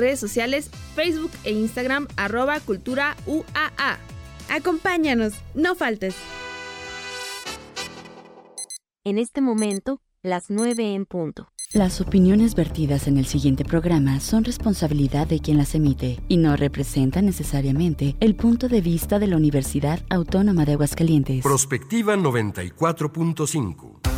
redes sociales Facebook e Instagram arroba cultura UAA. Acompáñanos, no faltes. En este momento, las 9 en punto. Las opiniones vertidas en el siguiente programa son responsabilidad de quien las emite y no representan necesariamente el punto de vista de la Universidad Autónoma de Aguascalientes. Prospectiva 94.5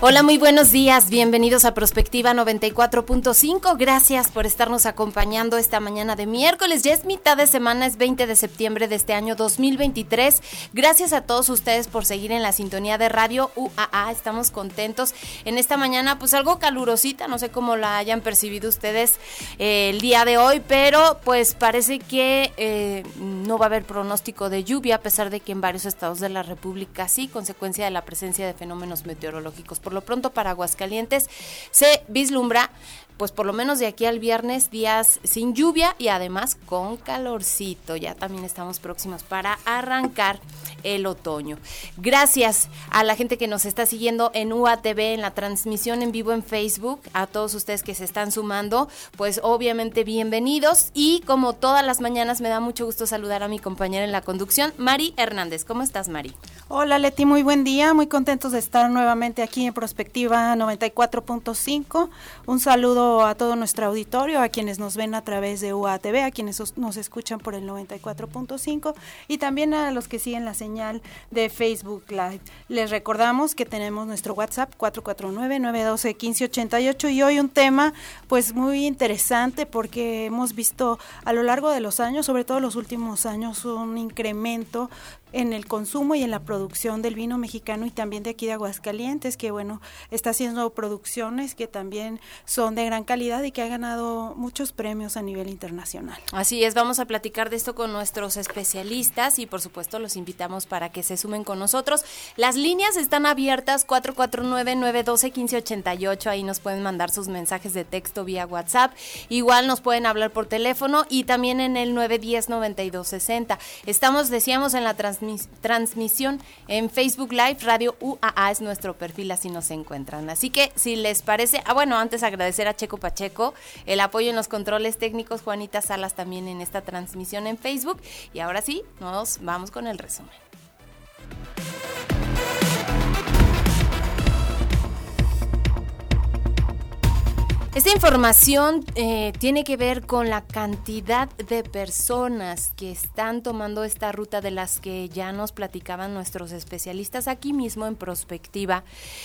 Hola, muy buenos días. Bienvenidos a Prospectiva 94.5. Gracias por estarnos acompañando esta mañana de miércoles. Ya es mitad de semana, es 20 de septiembre de este año 2023. Gracias a todos ustedes por seguir en la sintonía de Radio UAA. Estamos contentos en esta mañana, pues algo calurosita. No sé cómo la hayan percibido ustedes eh, el día de hoy, pero pues parece que eh, no va a haber pronóstico de lluvia, a pesar de que en varios estados de la República sí, consecuencia de la presencia de fenómenos meteorológicos por lo pronto para Aguascalientes se vislumbra pues por lo menos de aquí al viernes días sin lluvia y además con calorcito. Ya también estamos próximos para arrancar el otoño. Gracias a la gente que nos está siguiendo en UATV, en la transmisión en vivo en Facebook, a todos ustedes que se están sumando, pues obviamente bienvenidos y como todas las mañanas me da mucho gusto saludar a mi compañera en la conducción, Mari Hernández. ¿Cómo estás, Mari? Hola, Leti, muy buen día, muy contentos de estar nuevamente aquí en Prospectiva 94.5. Un saludo a todo nuestro auditorio, a quienes nos ven a través de UATV, a quienes nos escuchan por el 94.5 y también a los que siguen la señal de Facebook Live. Les recordamos que tenemos nuestro WhatsApp 449-912-1588 y hoy un tema pues muy interesante porque hemos visto a lo largo de los años, sobre todo los últimos años, un incremento en el consumo y en la producción del vino mexicano y también de aquí de Aguascalientes, que bueno, está haciendo producciones que también son de gran calidad y que ha ganado muchos premios a nivel internacional. Así es, vamos a platicar de esto con nuestros especialistas y por supuesto los invitamos para que se sumen con nosotros. Las líneas están abiertas 449-912-1588, ahí nos pueden mandar sus mensajes de texto vía WhatsApp, igual nos pueden hablar por teléfono y también en el 910-9260. Estamos, decíamos, en la transmisión en Facebook Live, Radio UAA es nuestro perfil, así nos encuentran. Así que si les parece, ah bueno, antes agradecer a Checo Pacheco el apoyo en los controles técnicos, Juanita Salas también en esta transmisión en Facebook. Y ahora sí, nos vamos con el resumen. Esta información eh, tiene que ver con la cantidad de personas que están tomando esta ruta de las que ya nos platicaban nuestros especialistas aquí mismo en Prospectiva.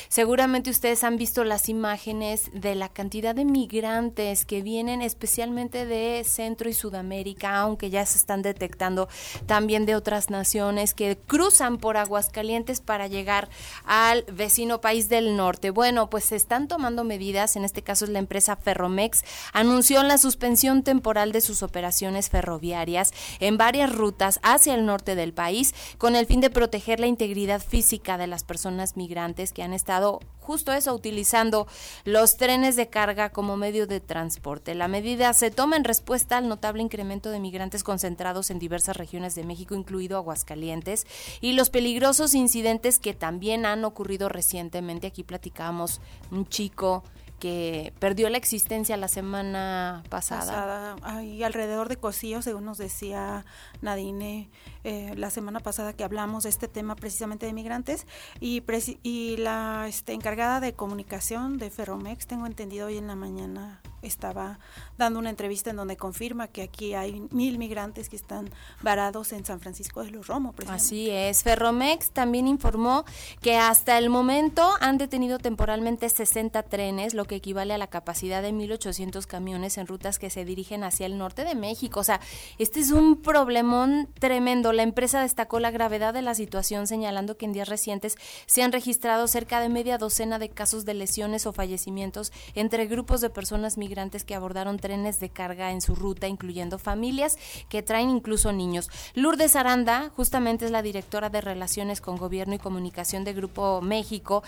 Seguramente ustedes han visto las imágenes de la cantidad de migrantes que vienen especialmente de Centro y Sudamérica, aunque ya se están detectando también de otras naciones que cruzan por Aguascalientes para llegar al vecino país del norte. Bueno, pues se están tomando medidas, en este caso es la empresa Ferromex anunció la suspensión temporal de sus operaciones ferroviarias en varias rutas hacia el norte del país con el fin de proteger la integridad física de las personas migrantes que han estado justo eso, utilizando los trenes de carga como medio de transporte. La medida se toma en respuesta al notable incremento de migrantes concentrados en diversas regiones de México, incluido Aguascalientes, y los peligrosos incidentes que también han ocurrido recientemente. Aquí platicamos un chico que perdió la existencia la semana pasada. Hay alrededor de Cosío, según nos decía Nadine eh, la semana pasada que hablamos de este tema precisamente de migrantes y, y la este, encargada de comunicación de Ferromex, tengo entendido hoy en la mañana estaba dando una entrevista en donde confirma que aquí hay mil migrantes que están varados en San Francisco de los Romo. Así es. Ferromex también informó que hasta el momento han detenido temporalmente 60 trenes, lo que equivale a la capacidad de 1.800 camiones en rutas que se dirigen hacia el norte de México. O sea, este es un problemón tremendo. La empresa destacó la gravedad de la situación señalando que en días recientes se han registrado cerca de media docena de casos de lesiones o fallecimientos entre grupos de personas migrantes migrantes que abordaron trenes de carga en su ruta, incluyendo familias que traen incluso niños. Lourdes Aranda, justamente es la directora de Relaciones con Gobierno y Comunicación de Grupo México,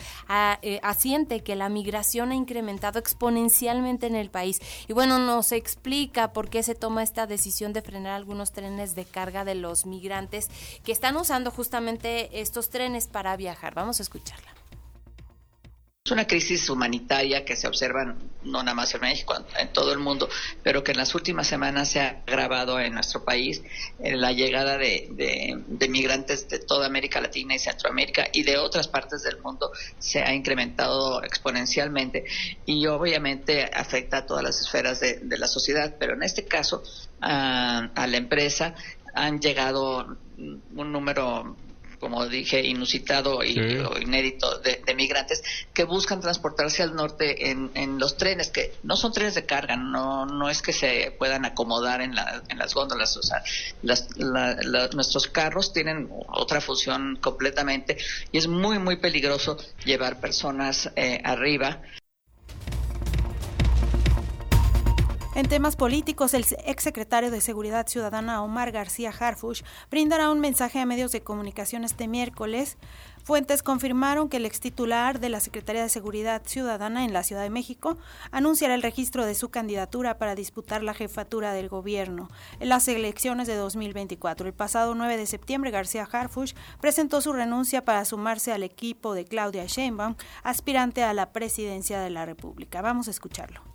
eh, asiente que la migración ha incrementado exponencialmente en el país. Y bueno, nos explica por qué se toma esta decisión de frenar algunos trenes de carga de los migrantes que están usando justamente estos trenes para viajar. Vamos a escucharla. Es una crisis humanitaria que se observa no nada más en México, en todo el mundo, pero que en las últimas semanas se ha agravado en nuestro país. La llegada de, migrantes de toda América Latina y Centroamérica y de otras partes del mundo se ha incrementado exponencialmente y obviamente afecta a todas las esferas de, la sociedad, pero en este caso a, a la empresa han llegado un número como dije, inusitado y inédito de, migrantes que buscan transportarse al norte en, en, los trenes, que no son trenes de carga, no, no es que se puedan acomodar en, la, en las góndolas, o sea, nuestros carros tienen otra función completamente y es muy, muy peligroso llevar personas eh, arriba. En temas políticos, el exsecretario de Seguridad Ciudadana Omar García Harfush brindará un mensaje a medios de comunicación este miércoles. Fuentes confirmaron que el ex titular de la Secretaría de Seguridad Ciudadana en la Ciudad de México anunciará el registro de su candidatura para disputar la jefatura del gobierno en las elecciones de 2024. El pasado 9 de septiembre, García Harfush presentó su renuncia para sumarse al equipo de Claudia Sheinbaum, aspirante a la presidencia de la República. Vamos a escucharlo.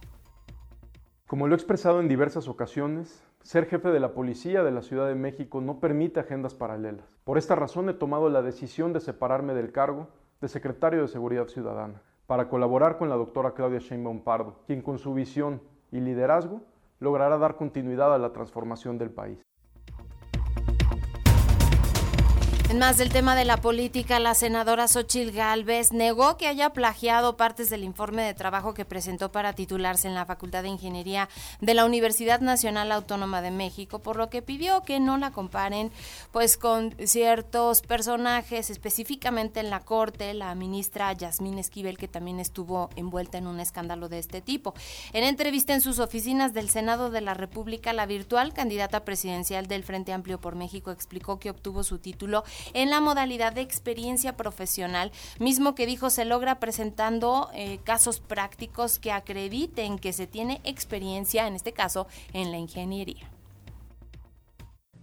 Como lo he expresado en diversas ocasiones, ser jefe de la policía de la Ciudad de México no permite agendas paralelas. Por esta razón he tomado la decisión de separarme del cargo de secretario de Seguridad Ciudadana para colaborar con la doctora Claudia Sheinbaum Pardo, quien con su visión y liderazgo logrará dar continuidad a la transformación del país. En más del tema de la política, la senadora Xochil Gálvez negó que haya plagiado partes del informe de trabajo que presentó para titularse en la Facultad de Ingeniería de la Universidad Nacional Autónoma de México, por lo que pidió que no la comparen pues con ciertos personajes, específicamente en la Corte, la ministra Yasmín Esquivel, que también estuvo envuelta en un escándalo de este tipo. En entrevista en sus oficinas del Senado de la República, la virtual candidata presidencial del Frente Amplio por México explicó que obtuvo su título en la modalidad de experiencia profesional, mismo que dijo se logra presentando eh, casos prácticos que acrediten que se tiene experiencia, en este caso, en la ingeniería.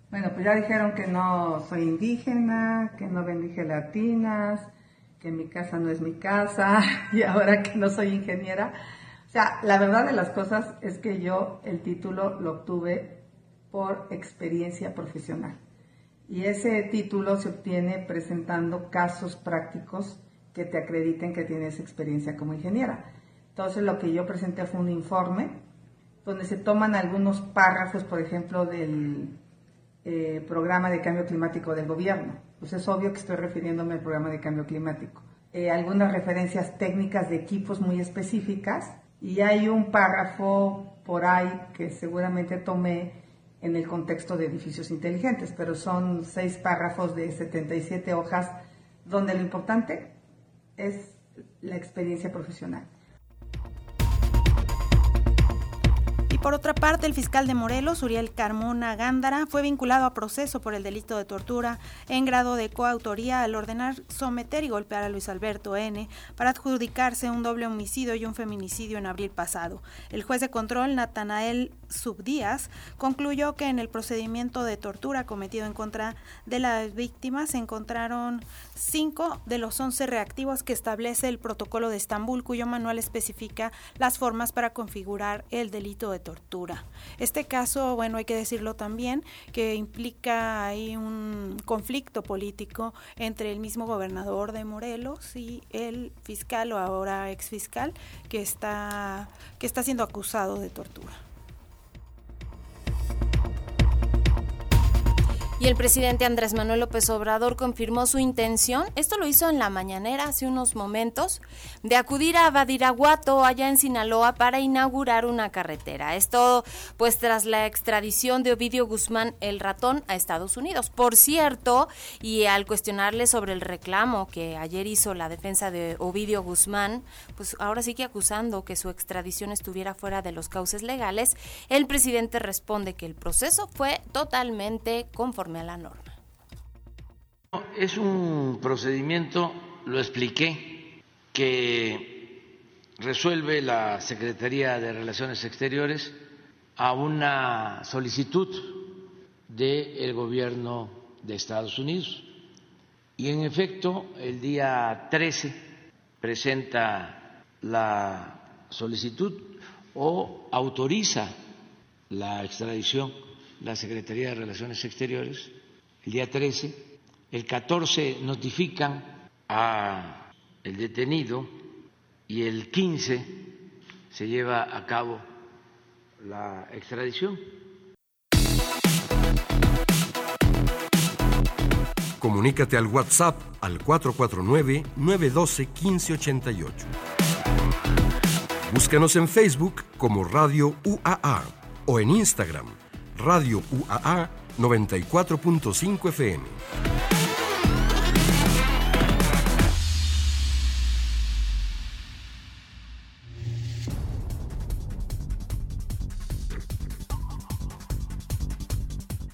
Bueno, pues ya dijeron que no soy indígena, que no vendí gelatinas, que mi casa no es mi casa y ahora que no soy ingeniera. O sea, la verdad de las cosas es que yo el título lo obtuve por experiencia profesional y ese título se obtiene presentando casos prácticos que te acrediten que tienes experiencia como ingeniera. Entonces lo que yo presenté fue un informe donde se toman algunos párrafos, por ejemplo, del eh, programa de cambio climático del gobierno. Pues es obvio que estoy refiriéndome al programa de cambio climático. Eh, algunas referencias técnicas de equipos muy específicas y hay un párrafo por ahí que seguramente tomé en el contexto de edificios inteligentes, pero son seis párrafos de 77 hojas donde lo importante es la experiencia profesional. Por otra parte, el fiscal de Morelos, Uriel Carmona Gándara, fue vinculado a proceso por el delito de tortura en grado de coautoría al ordenar someter y golpear a Luis Alberto N. para adjudicarse un doble homicidio y un feminicidio en abril pasado. El juez de control, Natanael Subdías, concluyó que en el procedimiento de tortura cometido en contra de las víctimas se encontraron cinco de los once reactivos que establece el protocolo de Estambul, cuyo manual especifica las formas para configurar el delito de tortura. Este caso, bueno, hay que decirlo también, que implica ahí un conflicto político entre el mismo gobernador de Morelos y el fiscal o ahora exfiscal que está, que está siendo acusado de tortura. Y el presidente Andrés Manuel López Obrador confirmó su intención, esto lo hizo en la mañanera hace unos momentos, de acudir a Badiraguato, allá en Sinaloa, para inaugurar una carretera. Esto pues tras la extradición de Ovidio Guzmán, el ratón, a Estados Unidos. Por cierto, y al cuestionarle sobre el reclamo que ayer hizo la defensa de Ovidio Guzmán, pues ahora sigue acusando que su extradición estuviera fuera de los cauces legales, el presidente responde que el proceso fue totalmente conforme a la norma. Es un procedimiento, lo expliqué, que resuelve la Secretaría de Relaciones Exteriores a una solicitud del gobierno de Estados Unidos. Y en efecto, el día 13 presenta la solicitud o autoriza la extradición la Secretaría de Relaciones Exteriores el día 13, el 14 notifican a el detenido y el 15 se lleva a cabo la extradición. Comunícate al WhatsApp al 449-912-1588. Búscanos en Facebook como Radio UAA o en Instagram Radio UAA 94.5 FM.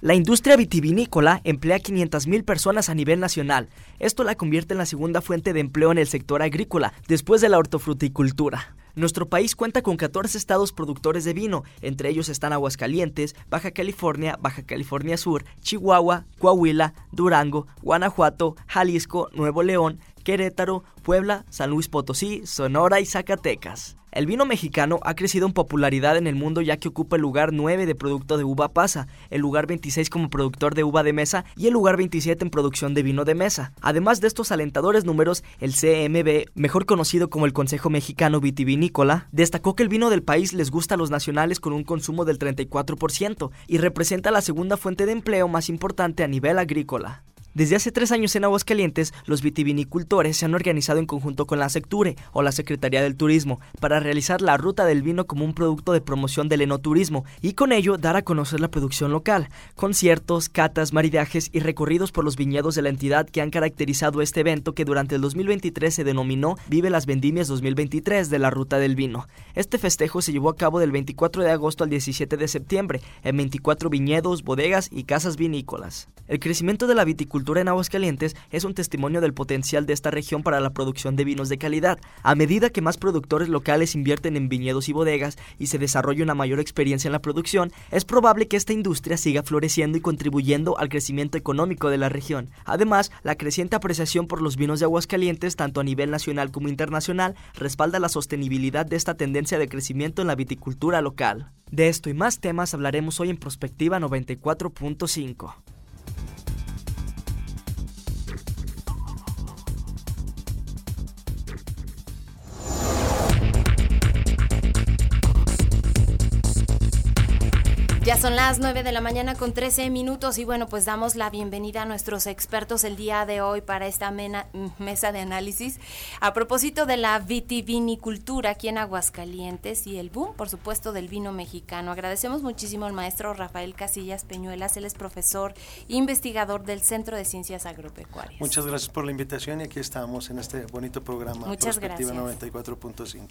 La industria vitivinícola emplea 500.000 personas a nivel nacional. Esto la convierte en la segunda fuente de empleo en el sector agrícola, después de la hortofruticultura. Nuestro país cuenta con 14 estados productores de vino, entre ellos están Aguascalientes, Baja California, Baja California Sur, Chihuahua, Coahuila, Durango, Guanajuato, Jalisco, Nuevo León, Querétaro, Puebla, San Luis Potosí, Sonora y Zacatecas. El vino mexicano ha crecido en popularidad en el mundo ya que ocupa el lugar 9 de producto de uva pasa, el lugar 26 como productor de uva de mesa y el lugar 27 en producción de vino de mesa. Además de estos alentadores números, el CMB, mejor conocido como el Consejo Mexicano Vitivinícola, destacó que el vino del país les gusta a los nacionales con un consumo del 34% y representa la segunda fuente de empleo más importante a nivel agrícola. Desde hace tres años en Aguascalientes, los vitivinicultores se han organizado en conjunto con la Secture o la Secretaría del Turismo para realizar la ruta del vino como un producto de promoción del enoturismo y con ello dar a conocer la producción local, conciertos, catas, maridajes y recorridos por los viñedos de la entidad que han caracterizado este evento que durante el 2023 se denominó Vive las Vendimias 2023 de la Ruta del Vino. Este festejo se llevó a cabo del 24 de agosto al 17 de septiembre en 24 viñedos, bodegas y casas vinícolas. El crecimiento de la viticultura en Aguascalientes es un testimonio del potencial de esta región para la producción de vinos de calidad. A medida que más productores locales invierten en viñedos y bodegas y se desarrolla una mayor experiencia en la producción, es probable que esta industria siga floreciendo y contribuyendo al crecimiento económico de la región. Además, la creciente apreciación por los vinos de Aguascalientes, tanto a nivel nacional como internacional, respalda la sostenibilidad de esta tendencia de crecimiento en la viticultura local. De esto y más temas hablaremos hoy en Prospectiva 94.5. Ya son las 9 de la mañana con 13 minutos y bueno, pues damos la bienvenida a nuestros expertos el día de hoy para esta mesa de análisis a propósito de la vitivinicultura aquí en Aguascalientes y el boom, por supuesto, del vino mexicano. Agradecemos muchísimo al maestro Rafael Casillas Peñuelas, él es profesor e investigador del Centro de Ciencias Agropecuarias. Muchas gracias por la invitación y aquí estamos en este bonito programa. Muchas gracias. 94.5.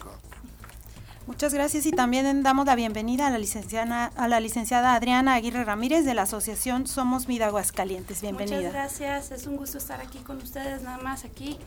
Muchas gracias y también damos la bienvenida a la licenciada, a la licenciada Adriana Aguirre Ramírez de la Asociación Somos Vida Aguascalientes. Bienvenida. Muchas gracias, es un gusto estar aquí con ustedes, nada más aquí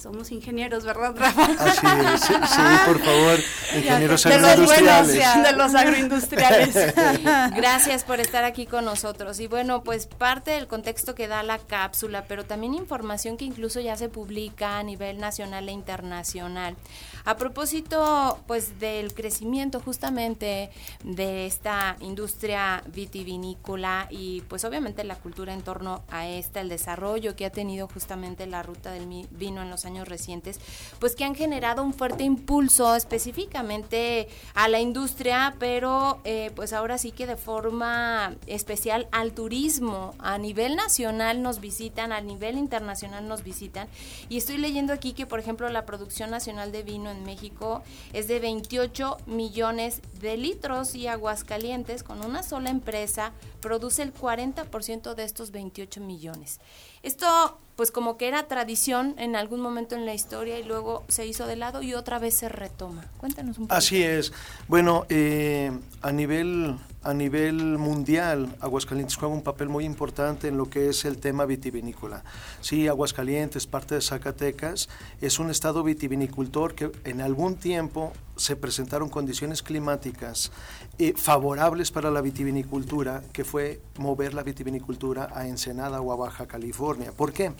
somos ingenieros, ¿verdad, Rafa? Así es, sí, por favor, ingenieros agroindustriales. de los agroindustriales. Gracias por estar aquí con nosotros. Y bueno, pues parte del contexto que da la cápsula, pero también información que incluso ya se publica a nivel nacional e internacional. A propósito, pues del crecimiento justamente de esta industria vitivinícola y pues obviamente la cultura en torno a esta, el desarrollo que ha tenido justamente la ruta del vino en los años recientes, pues que han generado un fuerte impulso específicamente a la industria, pero eh, pues ahora sí que de forma especial al turismo. A nivel nacional nos visitan, a nivel internacional nos visitan. Y estoy leyendo aquí que, por ejemplo, la producción nacional de vino en México es de 28 millones de litros y Aguascalientes, con una sola empresa, produce el 40% de estos 28 millones. Esto pues como que era tradición en algún momento en la historia y luego se hizo de lado y otra vez se retoma. Cuéntanos un poco. Así es. Bueno, eh, a nivel a nivel mundial, Aguascalientes juega un papel muy importante en lo que es el tema vitivinícola. Sí, Aguascalientes, parte de Zacatecas, es un estado vitivinicultor que en algún tiempo se presentaron condiciones climáticas eh, favorables para la vitivinicultura, que fue mover la vitivinicultura a Ensenada o a Baja California. ¿Por qué?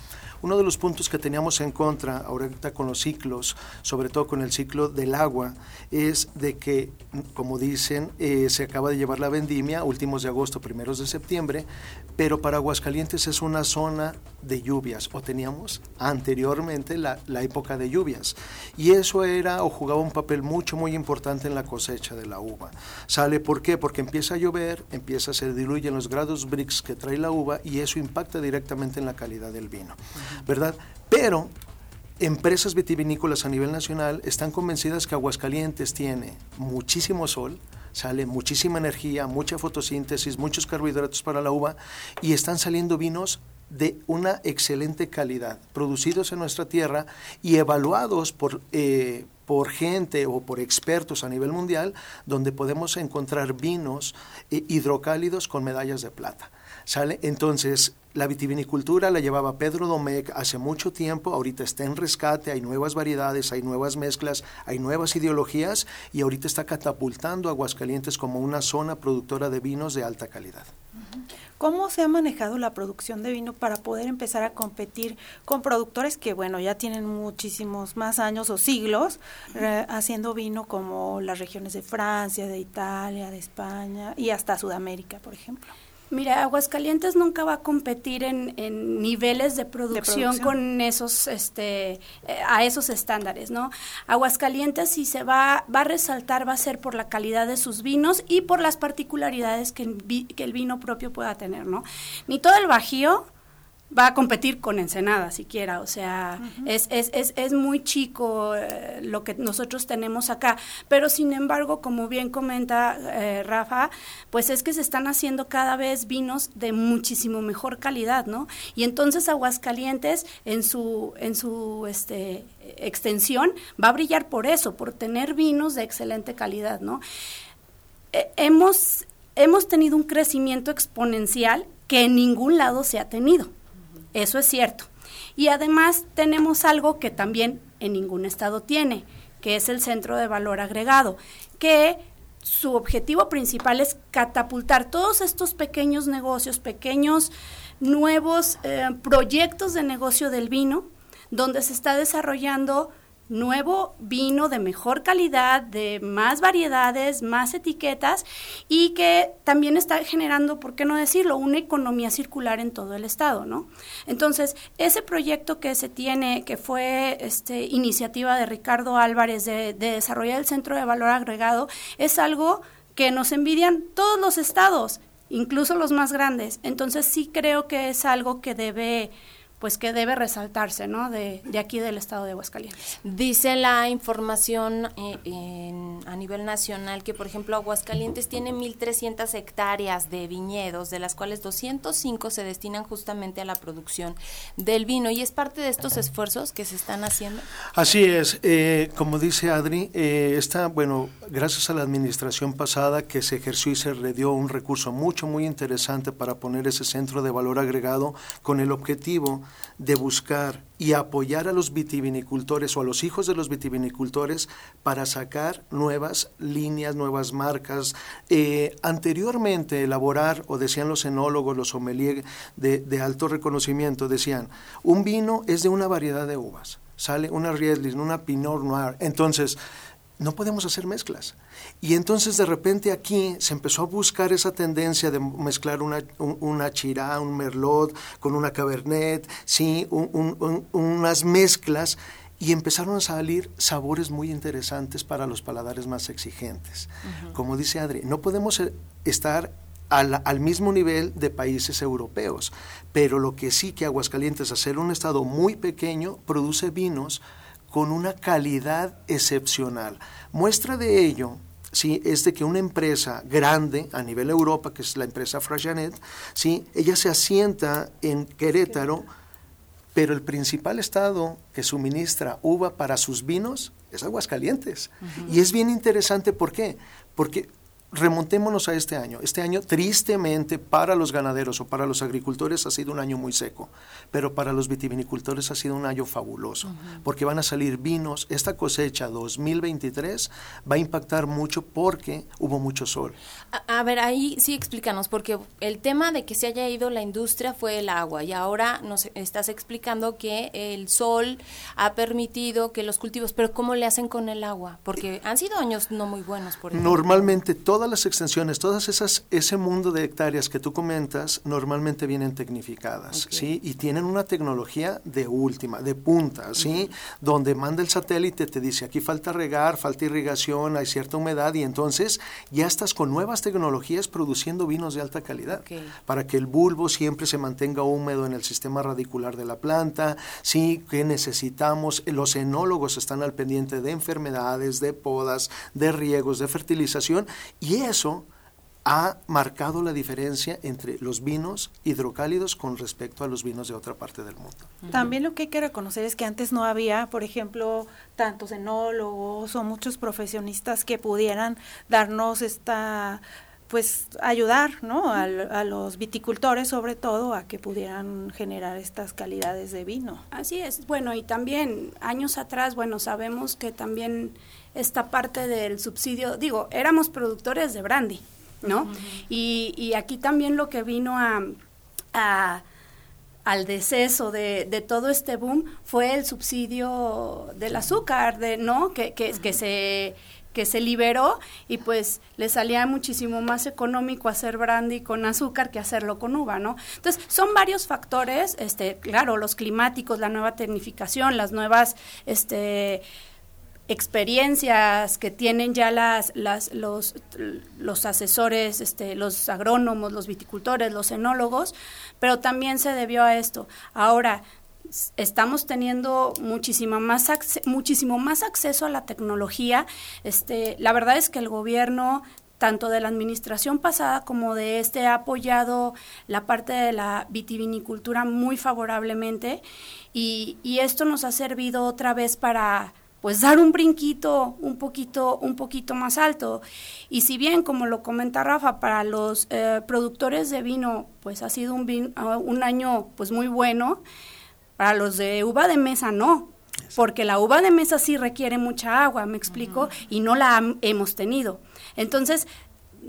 Uno de los puntos que teníamos en contra ahorita con los ciclos, sobre todo con el ciclo del agua, es de que, como dicen, eh, se acaba de llevar la vendimia, últimos de agosto, primeros de septiembre, pero para Aguascalientes es una zona de lluvias, o teníamos anteriormente la, la época de lluvias, y eso era o jugaba un papel mucho, muy importante en la cosecha de la uva. ¿Sale por qué? Porque empieza a llover, empieza a se diluyen los grados Brix que trae la uva y eso impacta directamente en la calidad del vino, ¿verdad? Pero empresas vitivinícolas a nivel nacional están convencidas que Aguascalientes tiene muchísimo sol, sale muchísima energía, mucha fotosíntesis, muchos carbohidratos para la uva y están saliendo vinos de una excelente calidad, producidos en nuestra tierra y evaluados por, eh, por gente o por expertos a nivel mundial, donde podemos encontrar vinos eh, hidrocálidos con medallas de plata. ¿Sale? Entonces, la vitivinicultura la llevaba Pedro Domecq hace mucho tiempo, ahorita está en rescate, hay nuevas variedades, hay nuevas mezclas, hay nuevas ideologías y ahorita está catapultando Aguascalientes como una zona productora de vinos de alta calidad. ¿Cómo se ha manejado la producción de vino para poder empezar a competir con productores que, bueno, ya tienen muchísimos más años o siglos eh, haciendo vino como las regiones de Francia, de Italia, de España y hasta Sudamérica, por ejemplo? Mira, Aguascalientes nunca va a competir en, en niveles de producción, con esos, este, eh, a esos estándares, ¿no? Aguascalientes si se va, va a resaltar va a ser por la calidad de sus vinos y por las particularidades que, que el vino propio pueda tener, ¿no? Ni todo el Bajío va a competir con Ensenada siquiera, o sea, es, es, es, es, muy chico eh, lo que nosotros tenemos acá, pero sin embargo, como bien comenta eh, Rafa, pues es que se están haciendo cada vez vinos de muchísimo mejor calidad, ¿no? Y entonces Aguascalientes en su, en su este, extensión va a brillar por eso, por tener vinos de excelente calidad, ¿no? Eh, hemos, hemos tenido un crecimiento exponencial que en ningún lado se ha tenido. Eso es cierto. Y además tenemos algo que también en ningún estado tiene, que es el centro de valor agregado, que su objetivo principal es catapultar todos estos pequeños negocios, pequeños nuevos eh, proyectos de negocio del vino, donde se está desarrollando nuevo vino de mejor calidad, de más variedades, más etiquetas y que también está generando, ¿por qué no decirlo?, una economía circular en todo el estado, ¿no? Entonces, ese proyecto que se tiene, que fue este, iniciativa de Ricardo Álvarez de, de desarrollar el Centro de Valor Agregado, es algo que nos envidian todos los estados, incluso los más grandes. Entonces, sí creo que es algo que debe pues que debe resaltarse, ¿no? De, de, aquí del estado de Aguascalientes. Dice la información eh, en, a nivel nacional que, por ejemplo, Aguascalientes tiene 1.300 hectáreas de viñedos, de las cuales 205 se destinan justamente a la producción del vino. ¿Y es parte de estos esfuerzos que se están haciendo? Así es. Eh, como dice Adri, eh, está, bueno, gracias a la administración pasada que se ejerció y se le dio un recurso mucho, muy interesante para poner ese centro de valor agregado con el objetivo de buscar y apoyar a los vitivinicultores o a los hijos de los vitivinicultores para sacar nuevas líneas, nuevas marcas. Eh, anteriormente, elaborar, o decían los enólogos, los sommeliers de, de alto reconocimiento, decían, un vino es de una variedad de uvas sale una Riesling, una Pinot Noir. Entonces, no podemos hacer mezclas. Y entonces de repente aquí se empezó a buscar esa tendencia de mezclar una, un, una chirá, un merlot con una cabernet, ¿sí? unas mezclas y empezaron a salir sabores muy interesantes para los paladares más exigentes. Como dice Adri, no podemos eh, estar al, al, mismo nivel de países europeos, pero lo que sí que Aguascalientes, a ser un estado muy pequeño, produce vinos con una calidad excepcional. Muestra de ello ¿sí? es de que una empresa grande a nivel Europa, que es la empresa Frajanet, ¿sí? ella se asienta en Querétaro, pero el principal estado que suministra uva para sus vinos es Aguascalientes. Y es bien interesante, ¿por qué? Porque remontémonos a este año. Este año, tristemente, para los ganaderos o para los agricultores ha sido un año muy seco, pero para los vitivinicultores ha sido un año fabuloso, porque van a salir vinos. Esta cosecha 2023 va a impactar mucho porque hubo mucho sol. A, ver, ahí sí explícanos, porque el tema de que se haya ido la industria fue el agua y ahora nos estás explicando que el sol ha permitido que los cultivos, pero ¿cómo le hacen con el agua? Porque han sido años no muy buenos, por ejemplo. Normalmente todo todas las extensiones, todas esas, ese mundo de hectáreas que tú comentas, normalmente vienen tecnificadas, ¿sí? Y tienen una tecnología de última, de punta, ¿sí? Donde manda el satélite, te dice, aquí falta regar, falta irrigación, hay cierta humedad, y entonces ya estás con nuevas tecnologías produciendo vinos de alta calidad, para que el bulbo siempre se mantenga húmedo en el sistema radicular de la planta, ¿sí? Que necesitamos, los enólogos están al pendiente de enfermedades, de podas, de riegos, de fertilización, y y eso ha marcado la diferencia entre los vinos hidrocálidos con respecto a los vinos de otra parte del mundo. También lo que hay que reconocer es que antes no había, por ejemplo, tantos enólogos o muchos profesionistas que pudieran darnos esta pues ayudar ¿no? a, a, los viticultores sobre todo a que pudieran generar estas calidades de vino. Así es, bueno, y también años atrás, bueno, sabemos que también esta parte del subsidio, digo, éramos productores de brandy, ¿no? y, y, aquí también lo que vino a, a al deceso de, de, todo este boom fue el subsidio del azúcar, de, ¿no? Que, que, que se que se liberó y pues le salía muchísimo más económico hacer brandy con azúcar que hacerlo con uva, ¿no? Entonces, son varios factores, este, claro, los climáticos, la nueva tecnificación, las nuevas, este, experiencias que tienen ya las, las, los, los asesores, este, los agrónomos, los viticultores, los enólogos, pero también se debió a esto. Ahora, estamos teniendo muchísimo más, muchísimo más acceso a la tecnología. Este, la verdad es que el gobierno tanto de la administración pasada como de este ha apoyado la parte de la vitivinicultura muy favorablemente y esto nos ha servido otra vez para pues dar un brinquito un poquito, un poquito más alto. Y si bien, como lo comenta Rafa, para los eh, productores de vino, pues ha sido un, ah, un año pues muy bueno, para los de uva de mesa no, porque la uva de mesa sí requiere mucha agua, me explico, y no la hemos tenido. Entonces,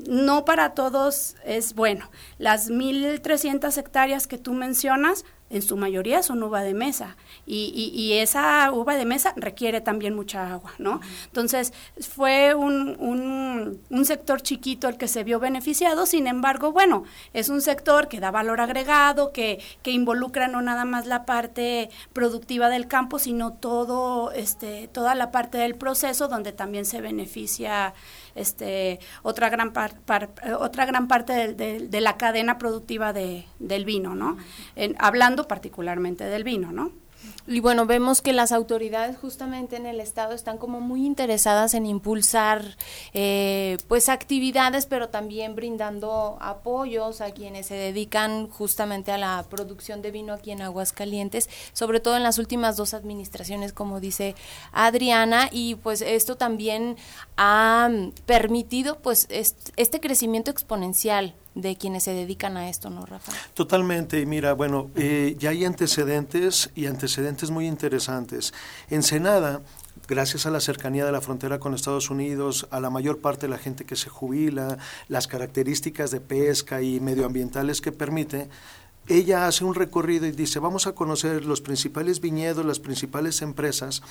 no para todos es bueno. Las 1.300 hectáreas que tú mencionas, en su mayoría son uva de mesa. Y, y, esa uva de mesa requiere también mucha agua, ¿no? Entonces fue un, un, un, sector chiquito el que se vio beneficiado, sin embargo, bueno, es un sector que da valor agregado, que, que involucra no nada más la parte productiva del campo, sino todo, este, toda la parte del proceso donde también se beneficia este, otra, gran otra gran parte de, de, la cadena productiva de, del vino, ¿no? En, hablando particularmente del vino, ¿no? Y bueno, vemos que las autoridades justamente en el estado están como muy interesadas en impulsar eh, pues actividades, pero también brindando apoyos a quienes se dedican justamente a la producción de vino aquí en Aguascalientes, sobre todo en las últimas dos administraciones, como dice Adriana, y pues esto también ha permitido pues este crecimiento exponencial de quienes se dedican a esto, ¿no, Rafa? Totalmente, y mira, bueno, eh, ya hay antecedentes y antecedentes muy interesantes. En Senada, gracias a la cercanía de la frontera con Estados Unidos, a la mayor parte de la gente que se jubila, las características de pesca y medioambientales que permite, ella hace un recorrido y dice, vamos a conocer los principales viñedos, las principales empresas,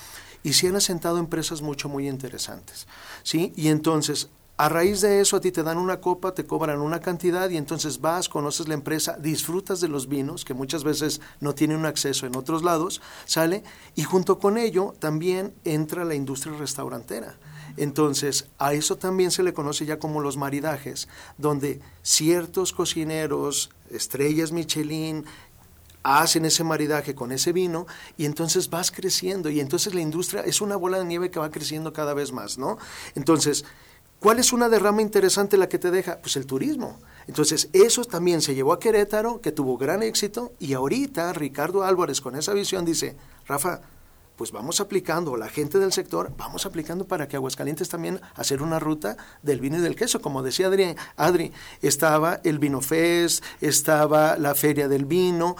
y se han asentado empresas mucho, muy interesantes. ¿sí? Y entonces, a raíz de eso, a ti te dan una copa, te cobran una cantidad y entonces vas, conoces la empresa, disfrutas de los vinos, que muchas veces no tienen un acceso en otros lados, sale, y junto con ello también entra la industria restaurantera. Entonces, a eso también se le conoce ya como los maridajes, donde ciertos cocineros, estrellas Michelin, hacen ese maridaje con ese vino y entonces vas creciendo y entonces la industria es una bola de nieve que va creciendo cada vez más, ¿no? Entonces, ¿cuál es una derrama interesante la que te deja? Pues el turismo. Entonces, eso también se llevó a Querétaro, que tuvo gran éxito, y ahorita Ricardo Álvarez con esa visión dice, Rafa, pues vamos aplicando, la gente del sector, vamos aplicando para que Aguascalientes también hacer una ruta del vino y del queso. Como decía Adri, Adri estaba el Vino Fest, estaba la Feria del Vino,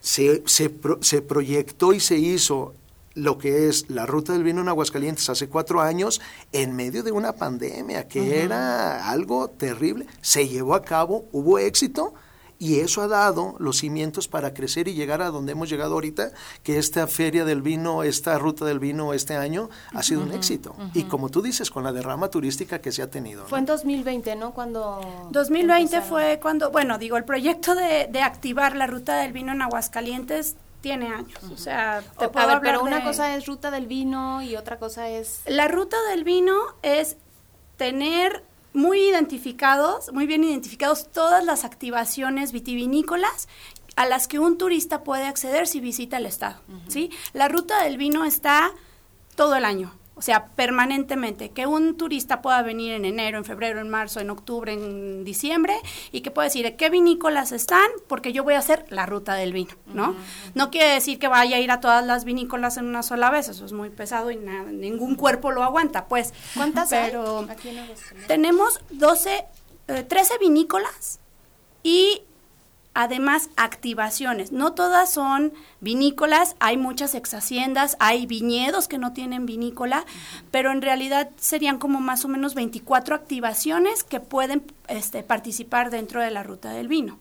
se, se, se proyectó y se hizo lo que es la ruta del vino en Aguascalientes hace cuatro años en medio de una pandemia que era algo terrible. Se llevó a cabo, hubo éxito y eso ha dado los cimientos para crecer y llegar a donde hemos llegado ahorita, que esta feria del vino, esta ruta del vino este año ha sido un éxito. Y como tú dices, con la derrama turística que se ha tenido. Fue en 2020, ¿no? Cuando... 2020 fue cuando, bueno, digo, el proyecto de, de activar la ruta del vino en Aguascalientes tiene años. O sea, te puedo a ver, pero una cosa es ruta del vino y otra cosa es... La ruta del vino es tener muy identificados, muy bien identificados todas las activaciones vitivinícolas a las que un turista puede acceder si visita el estado, ¿sí? La ruta del vino está todo el año. O sea, permanentemente, que un turista pueda venir en enero, en febrero, en marzo, en octubre, en diciembre, y que pueda decir qué vinícolas están, porque yo voy a hacer la ruta del vino, ¿no? No quiere decir que vaya a ir a todas las vinícolas en una sola vez, eso es muy pesado y ningún cuerpo lo aguanta, pues. ¿Cuántas Pero tenemos 12, 13 eh, vinícolas y además activaciones. No todas son vinícolas, hay muchas ex haciendas, hay viñedos que no tienen vinícola, pero en realidad serían como más o menos 24 activaciones que pueden este, participar dentro de la ruta del vino.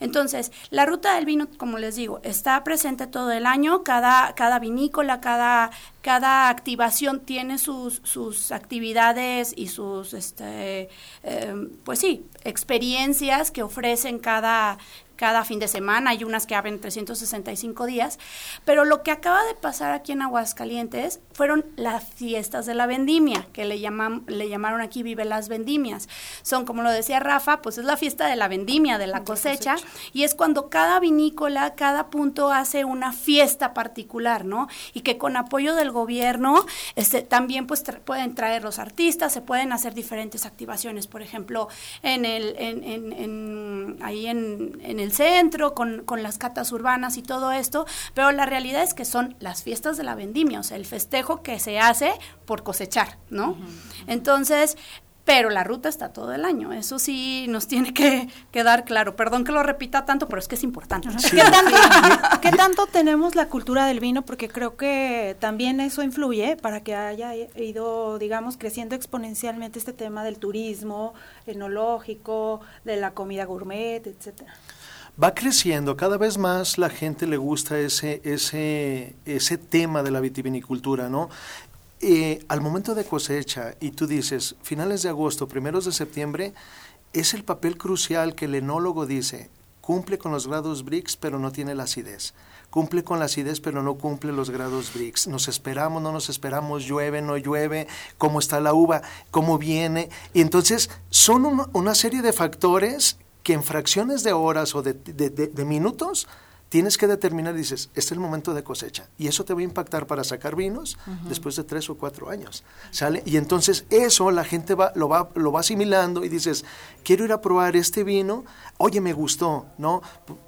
Entonces, la ruta del vino, como les digo, está presente todo el año, cada, cada vinícola, cada, cada activación tiene sus, sus actividades y sus, este, em, pues sí, experiencias que ofrecen cada, cada fin de semana, hay unas que abren 365 días, pero lo que acaba de pasar aquí en Aguascalientes fueron las fiestas de la vendimia, que le, llaman, le llamaron aquí Vive las Vendimias. Son, como lo decía Rafa, pues es la fiesta de la vendimia, de la cosecha, y es cuando cada vinícola, cada punto hace una fiesta particular, ¿no? Y que con apoyo del gobierno este, también pues pueden traer los artistas, se pueden hacer diferentes activaciones, por ejemplo, en el, en, en, ahí en, en el centro, con, con las catas urbanas y todo esto, pero la realidad es que son las fiestas de la vendimia, o sea, el festejo que se hace por cosechar, ¿no? Entonces, pero la ruta está todo el año. Eso sí nos tiene que quedar claro. Perdón que lo repita tanto, pero es que es importante. ¿Qué, tanto, tenemos la cultura del vino? Porque creo que también eso influye para que haya ido, digamos, creciendo exponencialmente este tema del turismo enológico, de la comida gourmet, etcétera va creciendo, cada vez más la gente le gusta ese, ese, ese tema de la vitivinicultura, ¿no? Eh, al momento de cosecha, y tú dices, finales de agosto, primeros de septiembre, es el papel crucial que el enólogo dice, cumple con los grados BRICS, pero no tiene la acidez. Cumple con la acidez, pero no cumple los grados BRICS. Nos esperamos, no nos esperamos, llueve, no llueve, cómo está la uva, cómo viene. Y entonces son una serie de factores que en fracciones de horas o de, de minutos tienes que determinar, dices, este es el momento de cosecha. Y eso te va a impactar para sacar vinos después de tres o cuatro años. ¿Sale? Y entonces eso la gente va, lo, va, lo va asimilando y dices, quiero ir a probar este vino, oye, me gustó, ¿no?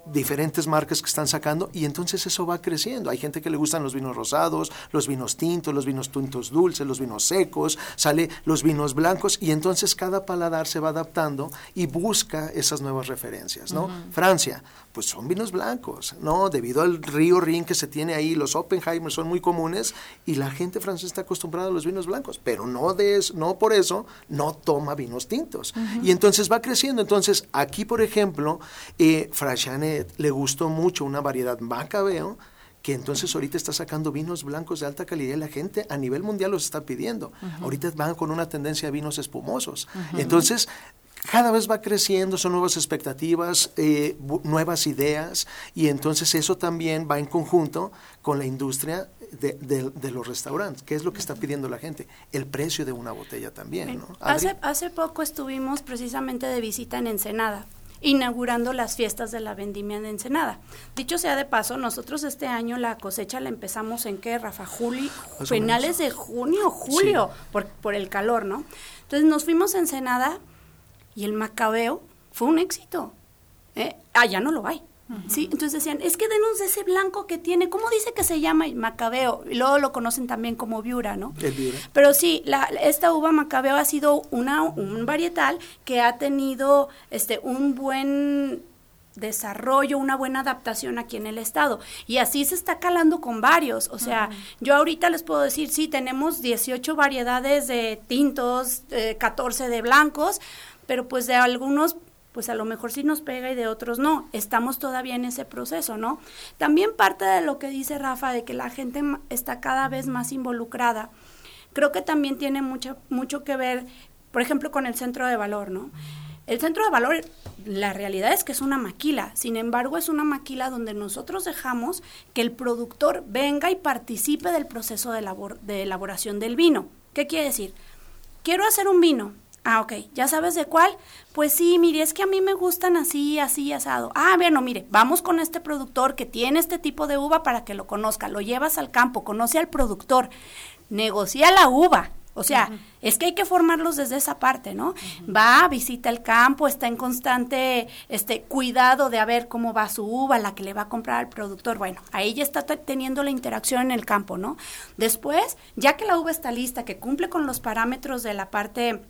Diferentes marcas que están sacando y entonces eso va creciendo. Hay gente que le gustan los vinos rosados, los vinos tintos, los vinos tintos dulces, los vinos secos, sale los vinos blancos y entonces cada paladar se va adaptando y busca esas nuevas referencias, ¿no? Francia, pues son vinos blancos, ¿no? Debido al río Rin que se tiene ahí, los Oppenheimer son muy comunes y la gente francesa está acostumbrada a los vinos blancos, pero no, de no por eso no toma vinos tintos. Y entonces va creciendo. Entonces, aquí, por ejemplo, eh, le gustó mucho una variedad Macabeo, que entonces ahorita está sacando vinos blancos de alta calidad y la gente a nivel mundial los está pidiendo. Ahorita van con una tendencia a vinos espumosos. Entonces, cada vez va creciendo, son nuevas expectativas, eh, nuevas ideas, y entonces eso también va en conjunto con la industria de, los restaurantes. ¿Qué es lo que está pidiendo la gente? El precio de una botella también. ¿no? Hace, hace poco estuvimos precisamente de visita en Ensenada inaugurando las fiestas de la vendimia de Ensenada. Dicho sea de paso, nosotros este año la cosecha la empezamos en qué, Rafa, Juli, finales de junio, julio, por, por el calor, ¿no? Entonces nos fuimos a Ensenada y el macabeo fue un éxito. ¿eh? Allá no lo hay. ¿sí? Entonces decían, es que denos ese blanco que tiene, ¿cómo dice que se llama? Macabeo. Y luego lo conocen también como viura, ¿no? Pero sí, la, esta uva macabeo ha sido una, un varietal que ha tenido este, un buen desarrollo, una buena adaptación aquí en el estado. Y así se está calando con varios. O sea, yo ahorita les puedo decir, sí, tenemos 18 variedades de tintos, 14 eh, de blancos, pero pues de algunos pues a lo mejor sí nos pega y de otros no. Estamos todavía en ese proceso, ¿no? También parte de lo que dice Rafa, de que la gente está cada vez más involucrada, creo que también tiene mucho, mucho que ver, por ejemplo, con el centro de valor, ¿no? El centro de valor, la realidad es que es una maquila, sin embargo es una maquila donde nosotros dejamos que el productor venga y participe del proceso de, de elaboración del vino. ¿Qué quiere decir? Quiero hacer un vino, Ah, ok. ¿Ya sabes de cuál? Pues sí, mire, es que a mí me gustan así, así, asado. Ah, bueno, mire, vamos con este productor que tiene este tipo de uva para que lo conozca. Lo llevas al campo, conoce al productor, negocia la uva. O sea, es que hay que formarlos desde esa parte, ¿no? Va, visita el campo, está en constante este cuidado de a ver cómo va su uva, la que le va a comprar al productor. Bueno, ahí ya está teniendo la interacción en el campo, ¿no? Después, ya que la uva está lista, que cumple con los parámetros de la parte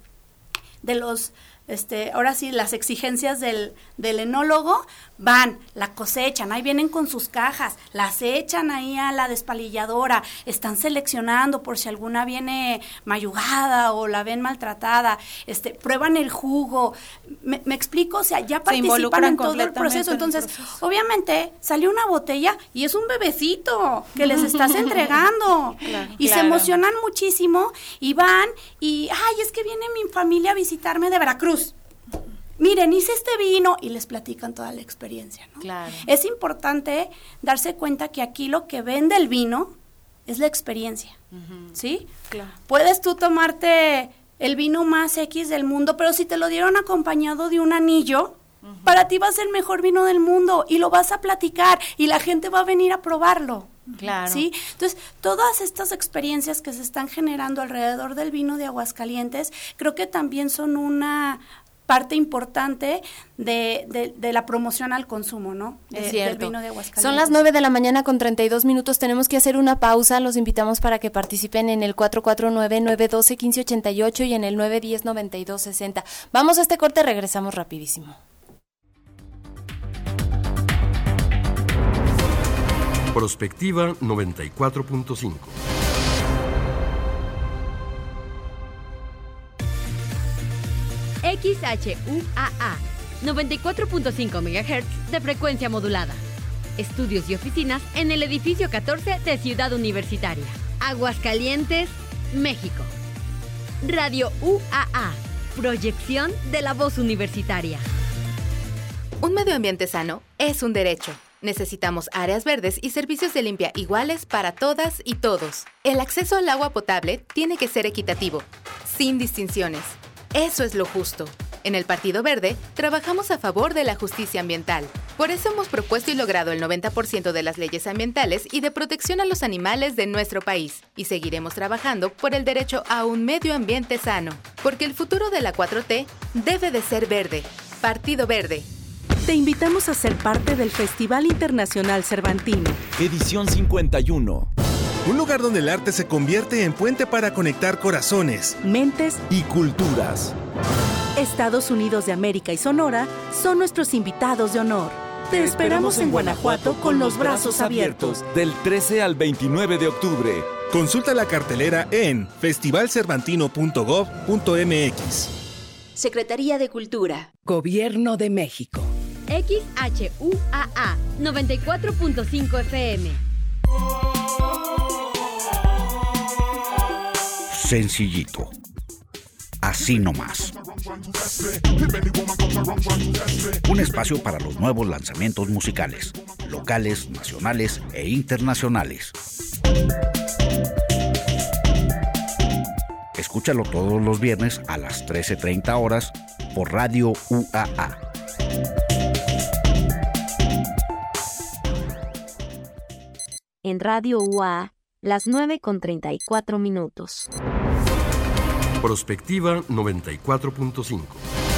de los este, ahora sí, las exigencias del, del enólogo van, la cosechan, ahí vienen con sus cajas, las echan ahí a la despalilladora, están seleccionando por si alguna viene mayugada o la ven maltratada, este, prueban el jugo, me, explico, o sea, ya participan en todo el proceso, entonces, obviamente, salió una botella y es un bebecito que les estás entregando. Y se emocionan muchísimo y van y, ay, es que viene mi familia a visitarme de Veracruz, miren, hice este vino y les platican toda la experiencia, ¿no? Claro. Es importante darse cuenta que aquí lo que vende el vino es la experiencia, ¿sí? Claro. Puedes tú tomarte el vino más X del mundo, pero si te lo dieron acompañado de un anillo, para ti va a ser el mejor vino del mundo y lo vas a platicar y la gente va a venir a probarlo. Claro. ¿Sí? Entonces, todas estas experiencias que se están generando alrededor del vino de Aguascalientes, creo que también son una parte importante de, de, la promoción al consumo, ¿no? Es cierto. Del vino de Aguascalientes. Son las 9 de la mañana con 32 minutos, tenemos que hacer una pausa, los invitamos para que participen en el 449-912-1588 y en el 910-9260. Vamos a este corte, regresamos rapidísimo. Prospectiva 94.5 XHUAA, 94.5 MHz de frecuencia modulada. Estudios y oficinas en el edificio 14 de Ciudad Universitaria, Aguascalientes, México. Radio UAA, proyección de la voz universitaria. Un medio ambiente sano es un derecho. Necesitamos áreas verdes y servicios de limpia iguales para todas y todos. El acceso al agua potable tiene que ser equitativo, sin distinciones. Eso es lo justo. En el Partido Verde trabajamos a favor de la justicia ambiental. Por eso hemos propuesto y logrado el 90% de las leyes ambientales y de protección a los animales de nuestro país. Y seguiremos trabajando por el derecho a un medio ambiente sano. Porque el futuro de la 4T debe de ser verde. Partido Verde. Te invitamos a ser parte del Festival Internacional Cervantino. Edición 51 un lugar donde el arte se convierte en puente para conectar corazones, mentes y culturas. Estados Unidos de América y Sonora son nuestros invitados de honor. Te esperamos en Guanajuato con los brazos abiertos. Del 13 al 29 de octubre. Consulta la cartelera en festivalcervantino.gov.mx. Secretaría de Cultura. Gobierno de México. XHUAA 94.5 FM. Sencillito. Así nomás. Un espacio para los nuevos lanzamientos musicales, locales, nacionales e internacionales. Escúchalo todos los viernes a las 13.30 horas por Radio UAA. En Radio UAA, las 9 con 34 minutos. Prospectiva 94.5.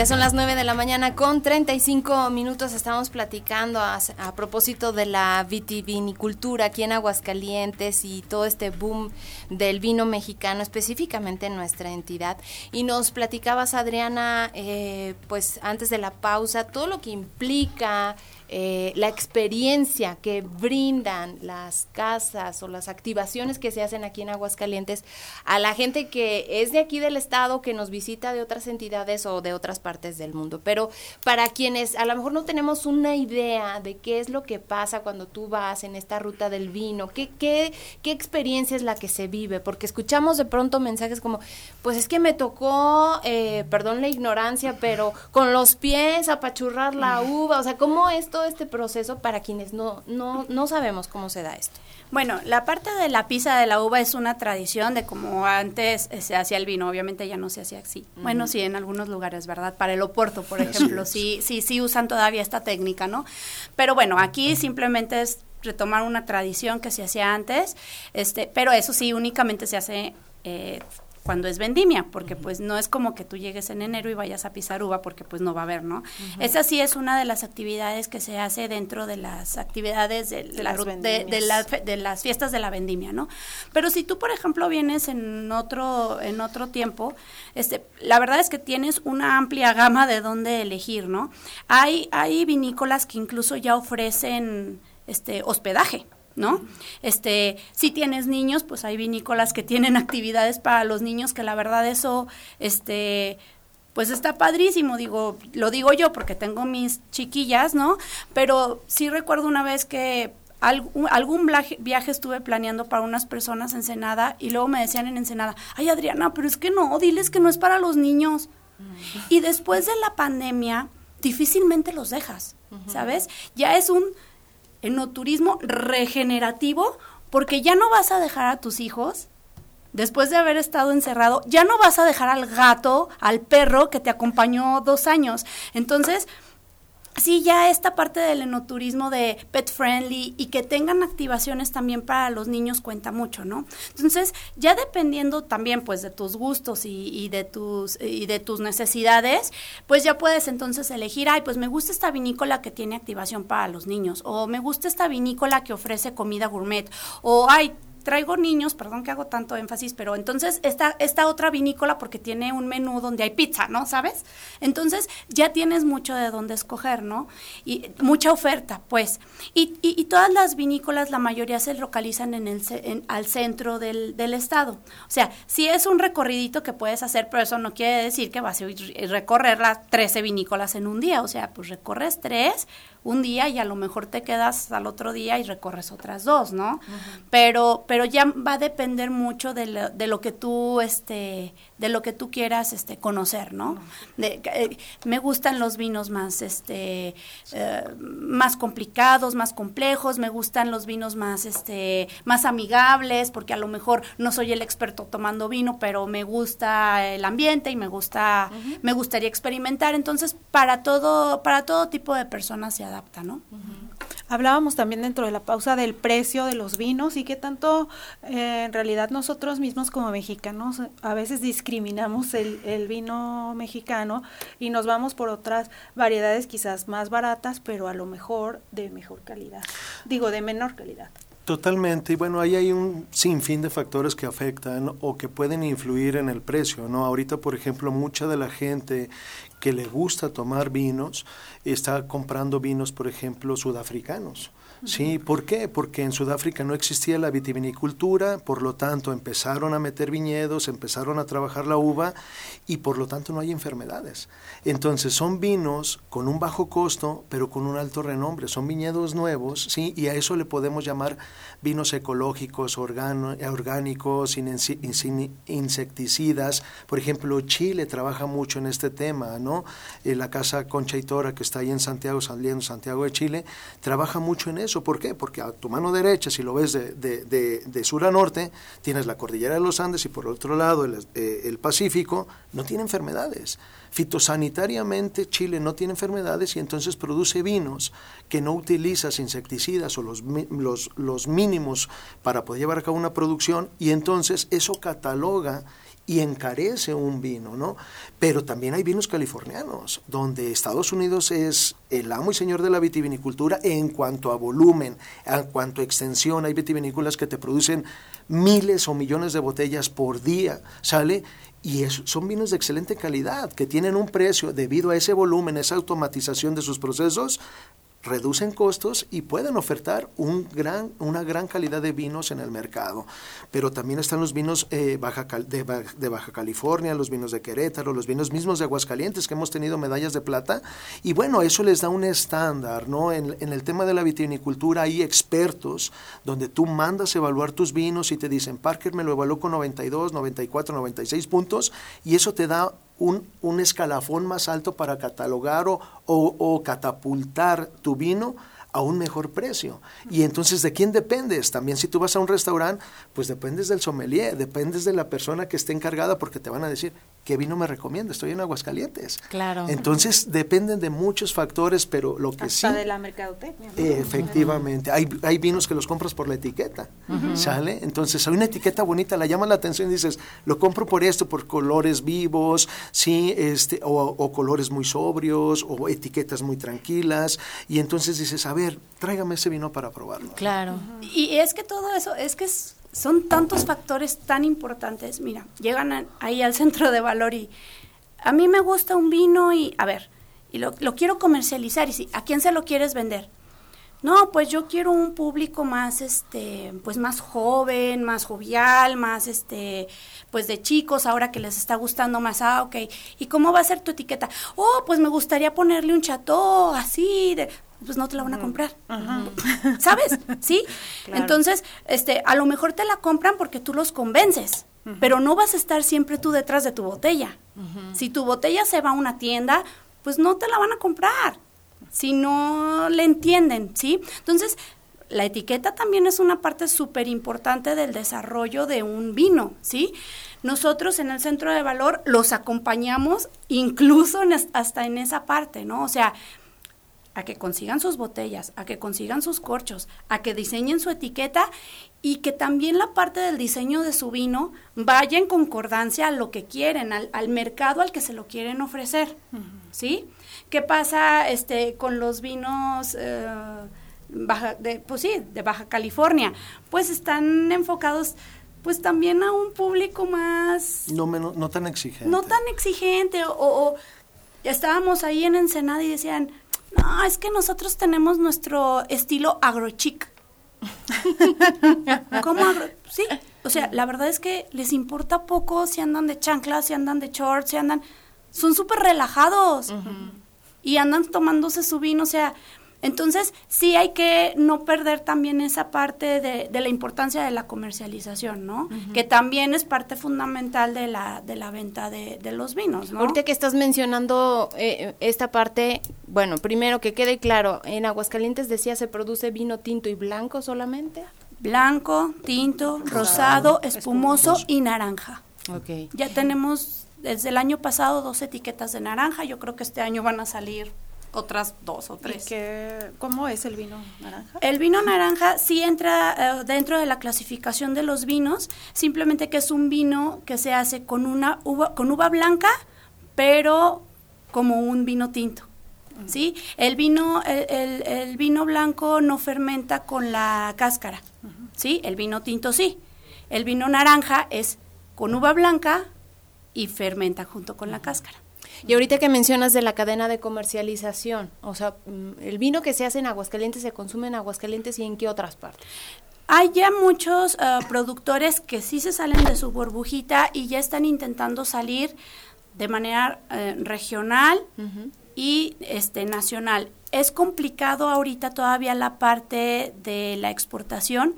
Ya son las 9 de la mañana con 35 minutos. Estamos platicando a, a, propósito de la vitivinicultura aquí en Aguascalientes y todo este boom del vino mexicano, específicamente en nuestra entidad. Y nos platicabas, Adriana, eh, pues antes de la pausa, todo lo que implica eh, la experiencia que brindan las casas o las activaciones que se hacen aquí en Aguascalientes a la gente que es de aquí del estado, que nos visita de otras entidades o de otras partes del mundo. Pero para quienes a lo mejor no tenemos una idea de qué es lo que pasa cuando tú vas en esta ruta del vino, qué, qué, qué experiencia es la que se vive, porque escuchamos de pronto mensajes como, pues es que me tocó, eh, perdón la ignorancia, pero con los pies apachurrar la uva, o sea, ¿cómo esto este proceso para quienes no, no, no sabemos cómo se da esto? Bueno, la parte de la pizza de la uva es una tradición de como antes se hacía el vino, obviamente ya no se hacía así. Bueno, sí, en algunos lugares, ¿verdad? Para el oporto, por ejemplo, sí, sí, sí usan todavía esta técnica, ¿no? Pero bueno, aquí simplemente es retomar una tradición que se hacía antes, este, pero eso sí, únicamente se hace eh, cuando es vendimia, porque pues no es como que tú llegues en enero y vayas a pisar uva porque pues no va a haber, ¿no? Esa sí es una de las actividades que se hace dentro de las actividades de, de, las, de, de, las fiestas de la vendimia, ¿no? Pero si tú, por ejemplo, vienes en otro, en otro tiempo, este, la verdad es que tienes una amplia gama de dónde elegir, ¿no? Hay, hay vinícolas que incluso ya ofrecen este hospedaje. ¿No? Este, si tienes niños, pues hay vinícolas que tienen actividades para los niños que la verdad eso este pues está padrísimo, digo, lo digo yo porque tengo mis chiquillas, ¿no? Pero sí recuerdo una vez que algún, algún viaje estuve planeando para unas personas en Ensenada y luego me decían en Ensenada, ay Adriana, pero es que no, diles que no es para los niños. Y después de la pandemia, difícilmente los dejas, ¿sabes? Ya es un enoturismo regenerativo porque ya no vas a dejar a tus hijos después de haber estado encerrado, ya no vas a dejar al gato, al perro que te acompañó dos años. Entonces, sí, ya esta parte del enoturismo de pet friendly y que tengan activaciones también para los niños cuenta mucho, ¿no? Entonces, ya dependiendo también pues de tus gustos y, y, de tus y de tus necesidades, pues ya puedes entonces elegir, ay, pues me gusta esta vinícola que tiene activación para los niños o me gusta esta vinícola que ofrece comida gourmet o ay, traigo niños, perdón que hago tanto énfasis, pero entonces esta, esta otra vinícola porque tiene un menú donde hay pizza, ¿no? ¿Sabes? Entonces ya tienes mucho de dónde escoger, ¿no? Y mucha oferta, pues. Y, y, todas las vinícolas, la mayoría se localizan en el, en, al centro del, del, estado. O sea, si es un recorridito que puedes hacer, pero eso no quiere decir que vas a recorrer las 13 vinícolas en un día. O sea, pues recorres tres un día y a lo mejor te quedas al otro día y recorres otras dos, ¿no? Pero pero ya va a depender mucho de lo, de lo que tú este de lo que tú quieras este conocer, ¿no? De, eh, me gustan los vinos más este eh, más complicados, más complejos, me gustan los vinos más este más amigables porque a lo mejor no soy el experto tomando vino, pero me gusta el ambiente y me gusta me gustaría experimentar, entonces para todo para todo tipo de personas se adapta, ¿no? Hablábamos también dentro de la pausa del precio de los vinos y que tanto eh, en realidad nosotros mismos como mexicanos a veces discriminamos el, el, vino mexicano y nos vamos por otras variedades quizás más baratas, pero a lo mejor de mejor calidad, digo, de menor calidad. Totalmente, y bueno, ahí hay un sinfín de factores que afectan o que pueden influir en el precio, ¿no? Ahorita, por ejemplo, mucha de la gente que le gusta tomar vinos está comprando vinos, por ejemplo, sudafricanos. ¿Sí? ¿Por qué? Porque en Sudáfrica no existía la vitivinicultura, por lo tanto empezaron a meter viñedos, empezaron a trabajar la uva y por lo tanto no hay enfermedades. Entonces son vinos con un bajo costo, pero con un alto renombre. Son viñedos nuevos, ¿sí? Y a eso le podemos llamar vinos ecológicos, orgánicos, sin, sin, insecticidas. Por ejemplo, Chile trabaja mucho en este tema, ¿no? Eh, la casa Concha y Tora, que está ahí en Santiago, saliendo Santiago de Chile, trabaja mucho en eso ¿Por qué? Porque a tu mano derecha, si lo ves de, sur a norte, tienes la cordillera de los Andes y por otro lado el, eh, el Pacífico, no tiene enfermedades. Fitosanitariamente Chile no tiene enfermedades y entonces produce vinos que no utilizas insecticidas o los mínimos para poder llevar a cabo una producción y entonces eso cataloga y encarece un vino, ¿no? Pero también hay vinos californianos, donde Estados Unidos es el amo y señor de la vitivinicultura en cuanto a volumen, en cuanto a extensión. Hay vitivinícolas que te producen miles o millones de botellas por día, ¿sale? Y son vinos de excelente calidad, que tienen un precio debido a ese volumen, esa automatización de sus procesos, reducen costos y pueden ofertar un gran, una gran calidad de vinos en el mercado. Pero también están los vinos eh, baja, de, Baja California, los vinos de Querétaro, los vinos mismos de Aguascalientes, que hemos tenido medallas de plata. Y bueno, eso les da un estándar, ¿no? En, en el tema de la vitivinicultura hay expertos donde tú mandas evaluar tus vinos y te dicen, Parker me lo evaluó con 92, 94, 96 puntos y eso te da un, un escalafón más alto para catalogar o, o, catapultar tu vino a un mejor precio. Y entonces, ¿de quién dependes? También si tú vas a un restaurante, pues dependes del sommelier, dependes de la persona que esté encargada porque te van a decir, ¿qué vino me recomienda? Estoy en Aguascalientes. Claro. Entonces, dependen de muchos factores, pero lo que Hasta sí... de la mercadotecnia. Efectivamente. Hay, hay vinos que los compras por la etiqueta, ¿sale? Entonces, hay una etiqueta bonita, la llama la atención y dices, lo compro por esto, por colores vivos, sí, este, o, o colores muy sobrios, o etiquetas muy tranquilas, y entonces dices, a ver, tráigame ese vino para probarlo. Claro. Y es que todo eso, es que es son tantos factores tan importantes. Mira, llegan ahí al centro de valor y a mí me gusta un vino y, a ver, y lo, quiero comercializar. Y si, ¿a quién se lo quieres vender? No, pues yo quiero un público más, este, pues más joven, más jovial, más, este, pues de chicos, ahora que les está gustando más, ah, ok. ¿Y cómo va a ser tu etiqueta? Oh, pues me gustaría ponerle un chateau así, de, pues no te la van a comprar. ¿Sabes? ¿Sí? Entonces, este, a lo mejor te la compran porque tú los convences, pero no vas a estar siempre tú detrás de tu botella. Si tu botella se va a una tienda, pues no te la van a comprar. Si no le entienden, ¿sí? Entonces, la etiqueta también es una parte súper importante del desarrollo de un vino, ¿sí? Nosotros en el centro de valor los acompañamos incluso hasta en esa parte, ¿no? O sea, a que consigan sus botellas, a que consigan sus corchos, a que diseñen su etiqueta y que también la parte del diseño de su vino vaya en concordancia a lo que quieren, al, mercado al que se lo quieren ofrecer, ¿sí? ¿Qué pasa este, con los vinos eh, baja, de, pues sí, de Baja California? Pues están enfocados pues también a un público más... No, menos, no tan exigente. No tan exigente, o, o estábamos ahí en Ensenada y decían, no, es que nosotros tenemos nuestro estilo agrochic. ¿Cómo agro? Sí, o sea, la verdad es que les importa poco si andan de chanclas, si andan de shorts, si andan... Son súper relajados. Y andan tomándose su vino, o sea, entonces, sí hay que no perder también esa parte de, de la importancia de la comercialización, ¿no? Que también es parte fundamental de la, de la venta de, de los vinos, ¿no? Ahorita que estás mencionando eh, esta parte, bueno, primero que quede claro, en Aguascalientes decía se produce vino tinto y blanco solamente. Blanco, tinto, rosado, espumoso, y naranja. Okay. Ya tenemos desde el año pasado dos etiquetas de naranja, yo creo que este año van a salir otras dos o tres. ¿Y ¿Cómo es el vino naranja? El vino naranja sí entra eh, dentro de la clasificación de los vinos, simplemente que es un vino que se hace con una uva, con uva blanca, pero como un vino tinto. ¿Sí? El vino, el, el, vino blanco no fermenta con la cáscara, ¿sí? El vino tinto sí. El vino naranja es con uva blanca y fermenta junto con la cáscara. Y ahorita que mencionas de la cadena de comercialización, o sea, mm, el vino que se hace en Aguascalientes se consume en Aguascalientes y en qué otras partes? Hay ya muchos eh, productores que sí se salen de su burbujita y ya están intentando salir de manera eh, regional y este nacional. Es complicado ahorita todavía la parte de la exportación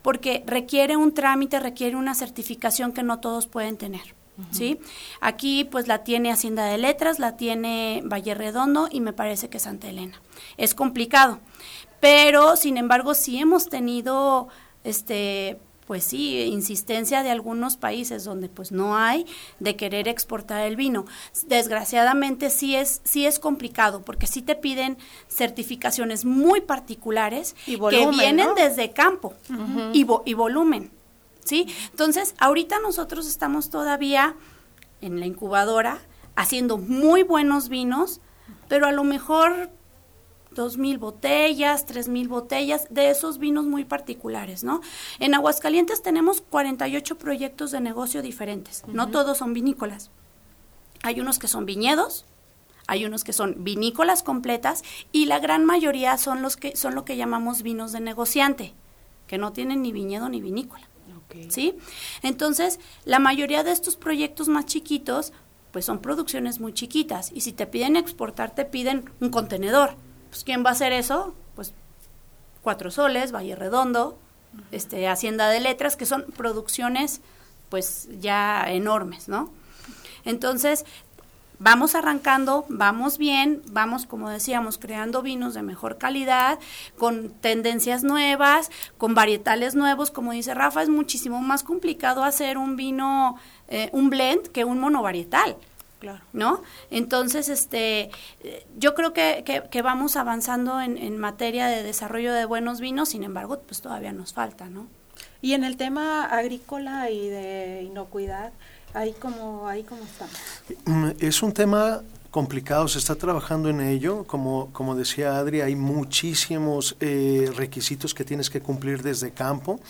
porque requiere un trámite, requiere una certificación que no todos pueden tener. ¿Sí? Aquí pues la tiene Hacienda de Letras, la tiene Valle Redondo y me parece que Santa Elena. Es complicado, pero sin embargo sí hemos tenido este pues sí, insistencia de algunos países donde pues no hay de querer exportar el vino. Desgraciadamente sí es sí es complicado porque sí te piden certificaciones muy particulares que vienen desde campo y, y volumen. ¿Sí? Entonces, ahorita nosotros estamos todavía en la incubadora haciendo muy buenos vinos, pero a lo mejor dos mil botellas, tres mil botellas de esos vinos muy particulares, ¿no? En Aguascalientes tenemos 48 proyectos de negocio diferentes, no todos son vinícolas. Hay unos que son viñedos, hay unos que son vinícolas completas y la gran mayoría son los que son lo que llamamos vinos de negociante, que no tienen ni viñedo ni vinícola. ¿Sí? Entonces, la mayoría de estos proyectos más chiquitos, pues son producciones muy chiquitas. Y si te piden exportar, te piden un contenedor. Pues, ¿quién va a hacer eso? Pues, Cuatro Soles, Valle Redondo, este, Hacienda de Letras, que son producciones, pues, ya enormes, ¿no? Entonces, vamos arrancando, vamos bien, vamos, como decíamos, creando vinos de mejor calidad, con tendencias nuevas, con varietales nuevos. Como dice Rafa, es muchísimo más complicado hacer un vino, eh, un blend, que un monovarietal. Claro. ¿No? Entonces, este, yo creo que, que, vamos avanzando en, en, materia de desarrollo de buenos vinos, sin embargo, pues todavía nos falta, ¿no? Y en el tema agrícola y de inocuidad, ahí como, ahí como estamos. Mm, es un tema complicado, se está trabajando en ello. Como, como decía Adri, hay muchísimos eh, requisitos que tienes que cumplir desde campo.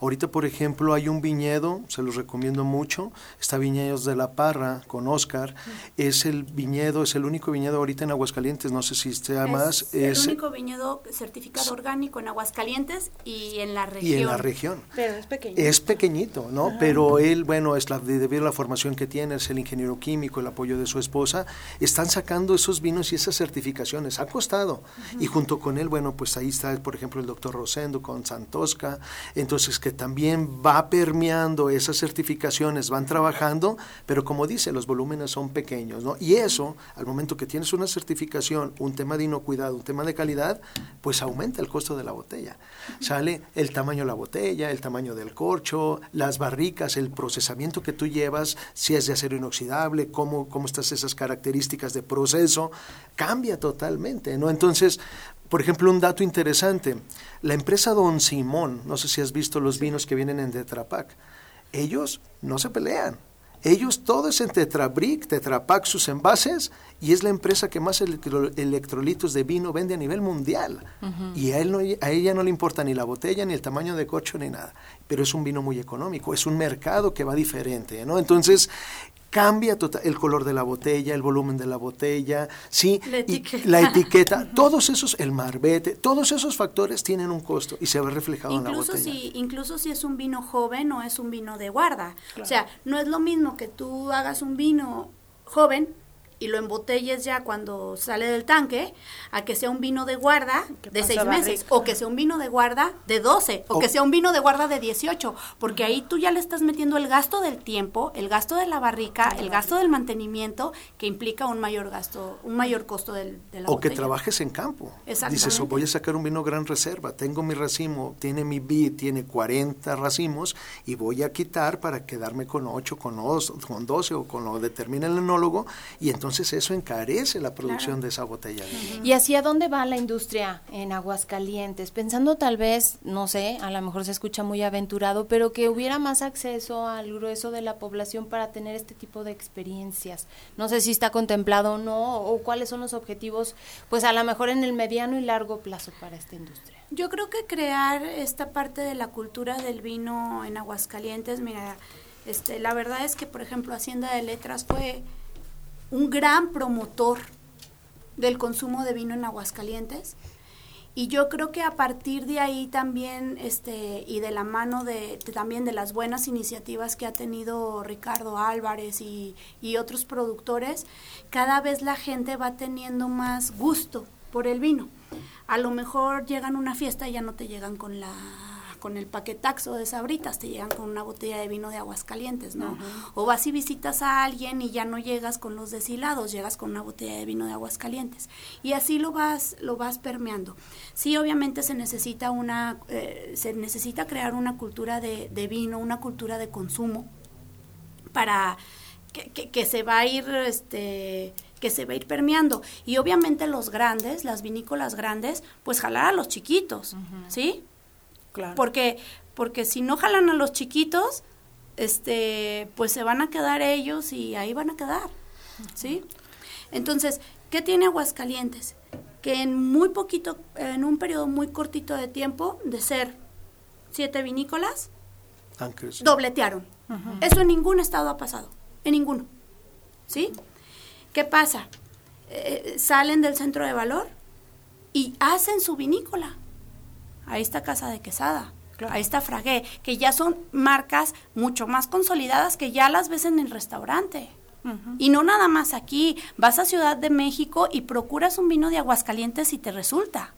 Ahorita, por ejemplo, hay un viñedo, se los recomiendo mucho, está Viñedos de la Parra con Oscar. Es el viñedo, es el único viñedo ahorita en Aguascalientes, no sé si sea más. Es el único viñedo certificado orgánico en Aguascalientes y en la región. Y en la región. Pero es pequeñito. Es pequeñito, ¿no? Pero él, bueno, es la, debido a la formación que tiene, es el ingeniero químico, el apoyo de su esposa, están sacando esos vinos y esas certificaciones. Ha costado. Y junto con él, bueno, pues ahí está, por ejemplo, el doctor Rosendo con Santosca. Entonces, que también va permeando esas certificaciones, van trabajando, pero como dice, los volúmenes son pequeños, ¿no? Y eso, al momento que tienes una certificación, un tema de inocuidad, un tema de calidad, pues aumenta el costo de la botella. Sale el tamaño de la botella, el tamaño del corcho, las barricas, el procesamiento que tú llevas, si es de acero inoxidable, cómo, cómo estás esas características de proceso, cambia totalmente, ¿no? Entonces, por ejemplo, un dato interesante, la empresa Don Simón, no sé si has visto los vinos que vienen en Tetra ellos no se pelean. Ellos todo es en Tetrabric, Tetrapac sus envases y es la empresa que más electrolitos de vino vende a nivel mundial. Y a, él no, a ella no le importa ni la botella, ni el tamaño de coche, ni nada. Pero es un vino muy económico, es un mercado que va diferente, ¿no? Entonces, cambia tota-, el color de la botella, el volumen de la botella, sí, la etiqueta, la etiqueta. Todos esos, el marbete, todos esos factores tienen un costo y se ve reflejado en la botella. Si, incluso si es un vino joven o es un vino de guarda. O sea, no es lo mismo que tú hagas un vino joven y lo embotelles ya cuando sale del tanque, a que sea un vino de guarda de seis meses, o que sea un vino de guarda de 12, o, que sea un vino de guarda de 18, porque ahí tú ya le estás metiendo el gasto del tiempo, el gasto de la barrica, el gasto del mantenimiento, que implica un mayor gasto, un mayor costo del, de la O que trabajes en campo. Dices, voy a sacar un vino gran reserva, tengo mi racimo, tiene mi vid, tiene 40 racimos, y voy a quitar para quedarme con 8, con, con 12, o con lo determina el enólogo, y entonces Entonces eso encarece la producción de esa botella. ¿Y hacia dónde va la industria en Aguascalientes? Pensando tal vez, no sé, a lo mejor se escucha muy aventurado, pero que hubiera más acceso al grueso de la población para tener este tipo de experiencias. No sé si está contemplado o no, o cuáles son los objetivos, pues a lo mejor en el mediano y largo plazo para esta industria. Yo creo que crear esta parte de la cultura del vino en Aguascalientes, mira, este, la verdad es que, por ejemplo, Hacienda de Letras fue un gran promotor del consumo de vino en Aguascalientes. Y yo creo que a partir de ahí también, este, y de la mano de, también de las buenas iniciativas que ha tenido Ricardo Álvarez y, y otros productores, cada vez la gente va teniendo más gusto por el vino. A lo mejor llegan a una fiesta y ya no te llegan con la con el paquetaxo de sabritas, te llegan con una botella de vino de aguas calientes, ¿no? O vas y visitas a alguien y ya no llegas con los deshilados, llegas con una botella de vino de aguas calientes. Y así lo vas, lo vas permeando. Sí, obviamente se necesita una, eh, se necesita crear una cultura de, de vino, una cultura de consumo para que, que, se va a ir, este, que se va a ir permeando. Y obviamente los grandes, las vinícolas grandes, pues jalar a los chiquitos, ¿sí? Porque, porque si no jalan a los chiquitos, este, pues se van a quedar ellos y ahí van a quedar, ¿sí? Entonces, ¿qué tiene Aguascalientes? Que en muy poquito, en un periodo muy cortito de tiempo, de ser siete vinícolas, dobletearon. Eso en ningún estado ha pasado, en ninguno, ¿sí? ¿Qué pasa? Eh, salen del centro de valor y hacen su vinícola ahí está Casa de Quesada, ahí está Fragué, que ya son marcas mucho más consolidadas que ya las ves en el restaurante. Y no nada más aquí, vas a Ciudad de México y procuras un vino de Aguascalientes y te resulta.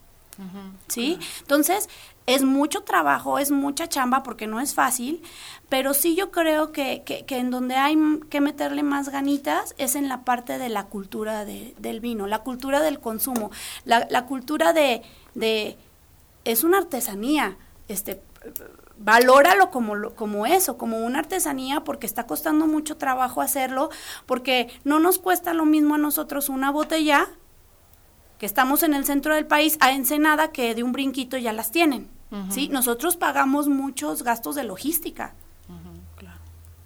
¿Sí? Entonces, es mucho trabajo, es mucha chamba porque no es fácil, pero sí yo creo que, que, en donde hay que meterle más ganitas es en la parte de la cultura del vino, la cultura del consumo, la, la cultura de, de es una artesanía, este, valóralo como, como eso, como una artesanía, porque está costando mucho trabajo hacerlo, porque no nos cuesta lo mismo a nosotros una botella, que estamos en el centro del país, a Ensenada, que de un brinquito ya las tienen. ¿sí? Nosotros pagamos muchos gastos de logística.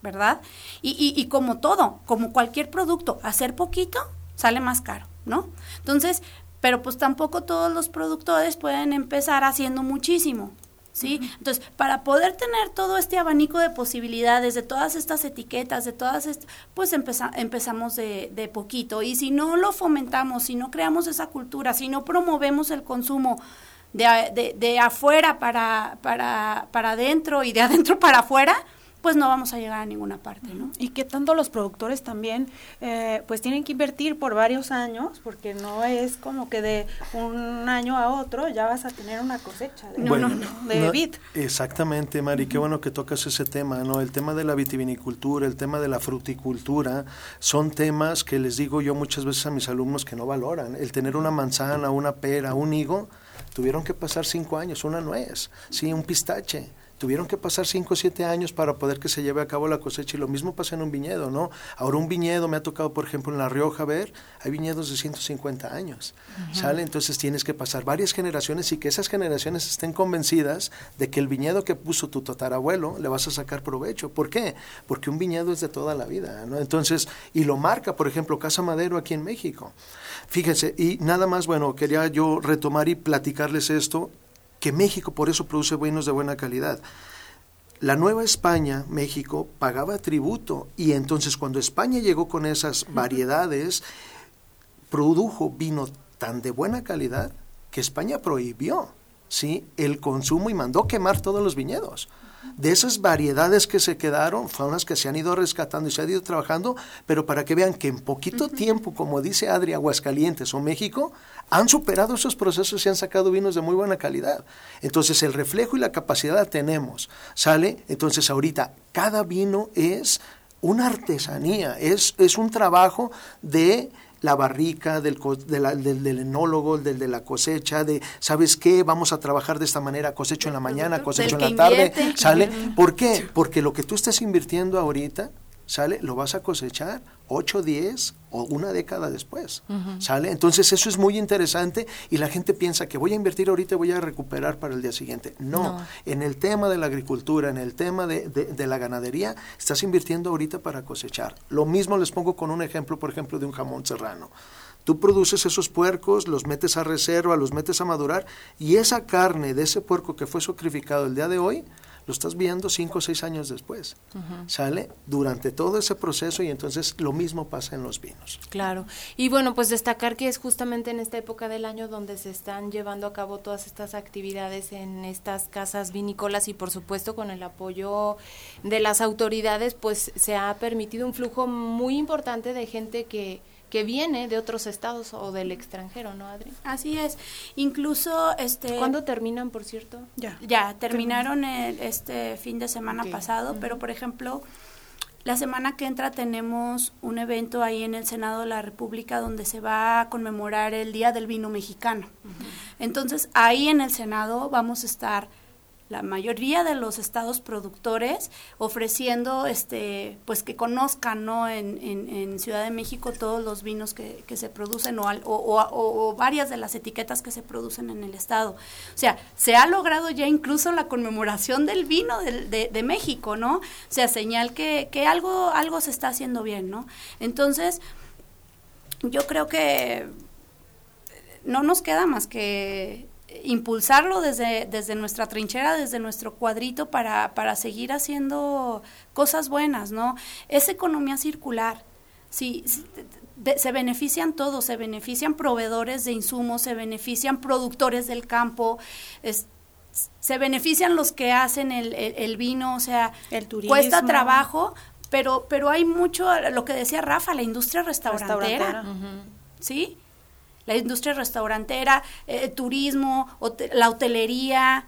¿Verdad? Y, y, y como todo, como cualquier producto, hacer poquito sale más caro, ¿no? Entonces, pero pues tampoco todos los productores pueden empezar haciendo muchísimo. ¿Sí? Entonces, para poder tener todo este abanico de posibilidades, de todas estas etiquetas, de todas estas, pues empezamos de, de, poquito. Y si no lo fomentamos, si no creamos esa cultura, si no promovemos el consumo de, de, de afuera para, para, para adentro y de adentro para afuera, pues no vamos a llegar a ninguna parte, ¿no? Y que tanto los productores también, eh, pues tienen que invertir por varios años, porque no es como que de un año a otro ya vas a tener una cosecha de, no, de vid. Exactamente, Mari, qué bueno que tocas ese tema, ¿no? El tema de la vitivinicultura, el tema de la fruticultura, son temas que les digo yo muchas veces a mis alumnos que no valoran. El tener una manzana, una pera, un higo, tuvieron que pasar cinco años, una nuez, sí, un pistache tuvieron que pasar 5 o 7 años para poder que se lleve a cabo la cosecha y lo mismo pasa en un viñedo, ¿no? Ahora un viñedo me ha tocado, por ejemplo, en La Rioja ver, hay viñedos de 150 años, ¿sale? Entonces tienes que pasar varias generaciones y que esas generaciones estén convencidas de que el viñedo que puso tu tatarabuelo le vas a sacar provecho. ¿Por qué? Porque un viñedo es de toda la vida, ¿no? Entonces, y lo marca, por ejemplo, Casa Madero aquí en México. Fíjense, y nada más, bueno, quería yo retomar y platicarles esto que México por eso produce vinos de buena calidad. La Nueva España, México, pagaba tributo y entonces cuando España llegó con esas variedades, produjo vino tan de buena calidad que España prohibió ¿sí? el consumo y mandó quemar todos los viñedos de esas variedades que se quedaron, fueron las que se han ido rescatando y se han ido trabajando, pero para que vean que en poquito tiempo, como dice Adri, Aguascalientes o México, han superado esos procesos y han sacado vinos de muy buena calidad. Entonces el reflejo y la capacidad la tenemos, ¿sale? Entonces ahorita cada vino es una artesanía, es, es un trabajo de la barrica, del, del, enólogo, del de la cosecha, de, ¿sabes qué? Vamos a trabajar de esta manera, cosecho en la mañana, cosecho en la tarde, ¿sale? ¿Por qué? Porque lo que tú estás invirtiendo ahorita, ¿sale? Lo vas a cosechar 8, 10 o una década después, ¿sale? Entonces eso es muy interesante y la gente piensa que voy a invertir ahorita y voy a recuperar para el día siguiente. No, en el tema de la agricultura, en el tema de, de, la ganadería, estás invirtiendo ahorita para cosechar. Lo mismo les pongo con un ejemplo, por ejemplo, de un jamón serrano. Tú produces esos puercos, los metes a reserva, los metes a madurar y esa carne de ese puerco que fue sacrificado el día de hoy, lo estás viendo cinco o seis años después. Sale durante todo ese proceso y entonces lo mismo pasa en los vinos. Claro. Y bueno, pues destacar que es justamente en esta época del año donde se están llevando a cabo todas estas actividades en estas casas vinícolas y por supuesto con el apoyo de las autoridades, pues se ha permitido un flujo muy importante de gente que que viene de otros estados o del extranjero, ¿no, Adri? Así es. Incluso, este... ¿Cuándo terminan, por cierto? Ya. Ya, terminaron este fin de semana pasado, pero por ejemplo, la semana que entra tenemos un evento ahí en el Senado de la República donde se va a conmemorar el Día del Vino Mexicano. Entonces, ahí en el Senado vamos a estar la mayoría de los estados productores ofreciendo este pues que conozcan no en, Ciudad de México todos los vinos que, que se producen o, o, o, varias de las etiquetas que se producen en el estado. O sea se ha logrado ya incluso la conmemoración del vino de, de, México no o sea señal que, que algo algo se está haciendo bien no entonces yo creo que no nos queda más que impulsarlo desde, desde nuestra trinchera, desde nuestro cuadrito para, para seguir haciendo cosas buenas, ¿no? Es economía circular. Sí, se benefician todos, se benefician proveedores de insumos, se benefician productores del campo, se benefician los que hacen el, el, vino, o sea, el cuesta trabajo, pero, pero hay mucho, lo que decía Rafa, la industria restaurantera, ¿sí? La industria restaurantera, eh, turismo, la hotelería.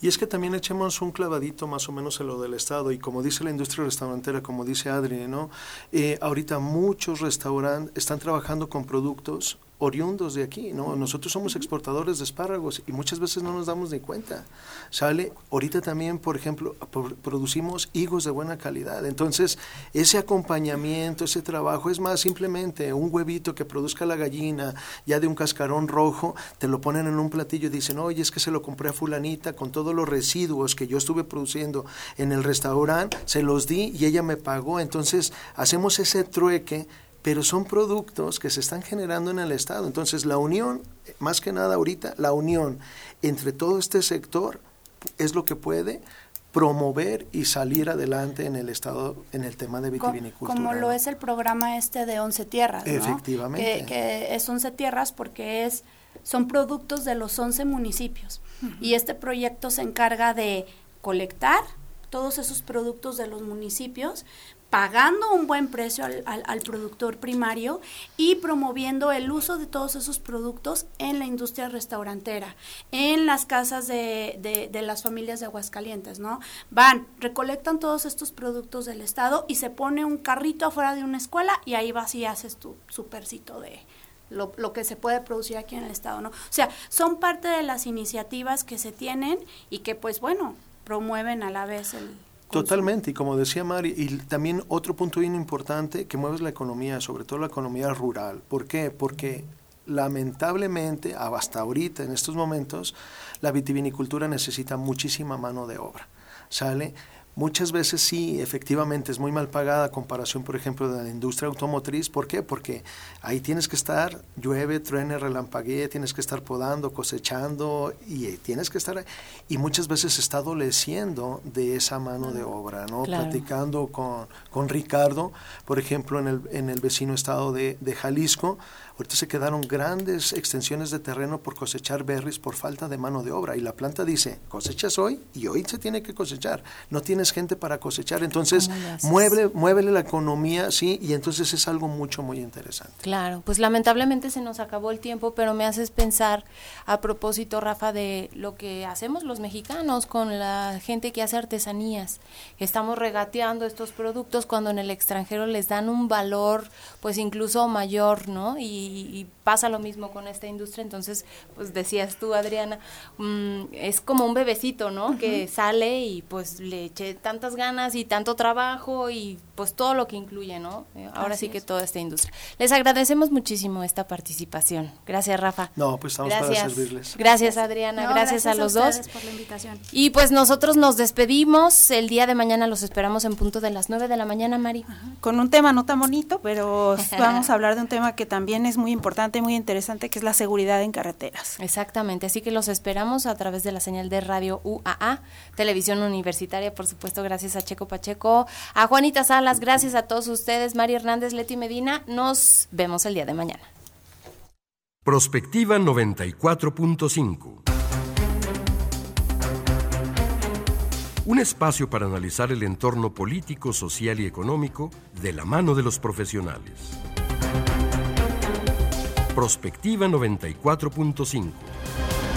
Y es que también echemos un clavadito más o menos en lo del Estado. Y como dice la industria restaurantera, como dice Adri, ¿no? Eh, ahorita muchos restaurantes están trabajando con productos oriundos de aquí, ¿no? Nosotros somos exportadores de espárragos y muchas veces no nos damos ni cuenta. Sale, ahorita también, por ejemplo, producimos higos de buena calidad. Entonces, ese acompañamiento, ese trabajo, es más simplemente un huevito que produzca la gallina, ya de un cascarón rojo, te lo ponen en un platillo y dicen, oye, es que se lo compré a fulanita con todos los residuos que yo estuve produciendo en el restaurante, se los di y ella me pagó. Entonces, hacemos ese trueque pero son productos que se están generando en el Estado. Entonces, la unión, más que nada ahorita, la unión entre todo este sector es lo que puede promover y salir adelante en el Estado en el tema de vitivinicultura. Como lo es el programa este de Once Tierras, ¿no? Efectivamente. Que, es Once Tierras porque es son productos de los 11 municipios. Y este proyecto se encarga de colectar todos esos productos de los municipios, pagando un buen precio al, al, productor primario y promoviendo el uso de todos esos productos en la industria restaurantera, en las casas de, de, las familias de Aguascalientes, ¿no? Van, recolectan todos estos productos del Estado y se pone un carrito afuera de una escuela y ahí vas y haces tu supercito de, lo, lo, que se puede producir aquí en el estado, ¿no? O sea, son parte de las iniciativas que se tienen y que pues bueno, promueven a la vez el, Totalmente, y como decía Mari, y también otro punto bien importante que mueve la economía, sobre todo la economía rural. ¿Por qué? Porque lamentablemente, hasta ahorita, en estos momentos, la vitivinicultura necesita muchísima mano de obra. ¿Sale? Muchas veces sí, efectivamente es muy mal pagada a comparación, por ejemplo, de la industria automotriz. ¿Por qué? Porque ahí tienes que estar, llueve, truene, relampaguee, tienes que estar podando, cosechando y tienes que estar... Y muchas veces se está adoleciendo de esa mano de obra, ¿no? Platicando con, con Ricardo, por ejemplo, en el, en el vecino estado de, de Jalisco, Ahorita se quedaron grandes extensiones de terreno por cosechar berries por falta de mano de obra. Y la planta dice, cosechas hoy y hoy se tiene que cosechar. No tienes gente para cosechar. Entonces, mueve, muévele la economía, sí, y entonces es algo mucho, muy interesante. Claro, pues lamentablemente se nos acabó el tiempo, pero me haces pensar a propósito, Rafa, de lo que hacemos los mexicanos con la gente que hace artesanías. Estamos regateando estos productos cuando en el extranjero les dan un valor, pues incluso mayor, ¿no? Y y, pasa lo mismo con esta industria. Entonces, pues decías tú, Adriana, mm, es como un bebecito, ¿no? Que sale y pues le eché tantas ganas y tanto trabajo y pues todo lo que incluye, ¿no? Eh, ahora sí que toda esta industria. Les agradecemos muchísimo esta participación. Gracias, Rafa. No, pues estamos gracias. para servirles. Gracias, Adriana. gracias, a los dos. por la invitación. Y pues nosotros nos despedimos. El día de mañana los esperamos en punto de las 9 de la mañana, Mari. Con un tema no tan bonito, pero vamos a hablar de un tema que también es muy importante, muy interesante, que es la seguridad en carreteras. Exactamente, así que los esperamos a través de la señal de radio UAA, Televisión Universitaria, por supuesto, gracias a Checo Pacheco, a Juanita Salas, gracias a todos ustedes, Mari Hernández, Leti Medina, nos vemos el día de mañana. Prospectiva 94.5 Un espacio para analizar el entorno político, social y económico de la mano de los profesionales. Prospectiva 94.5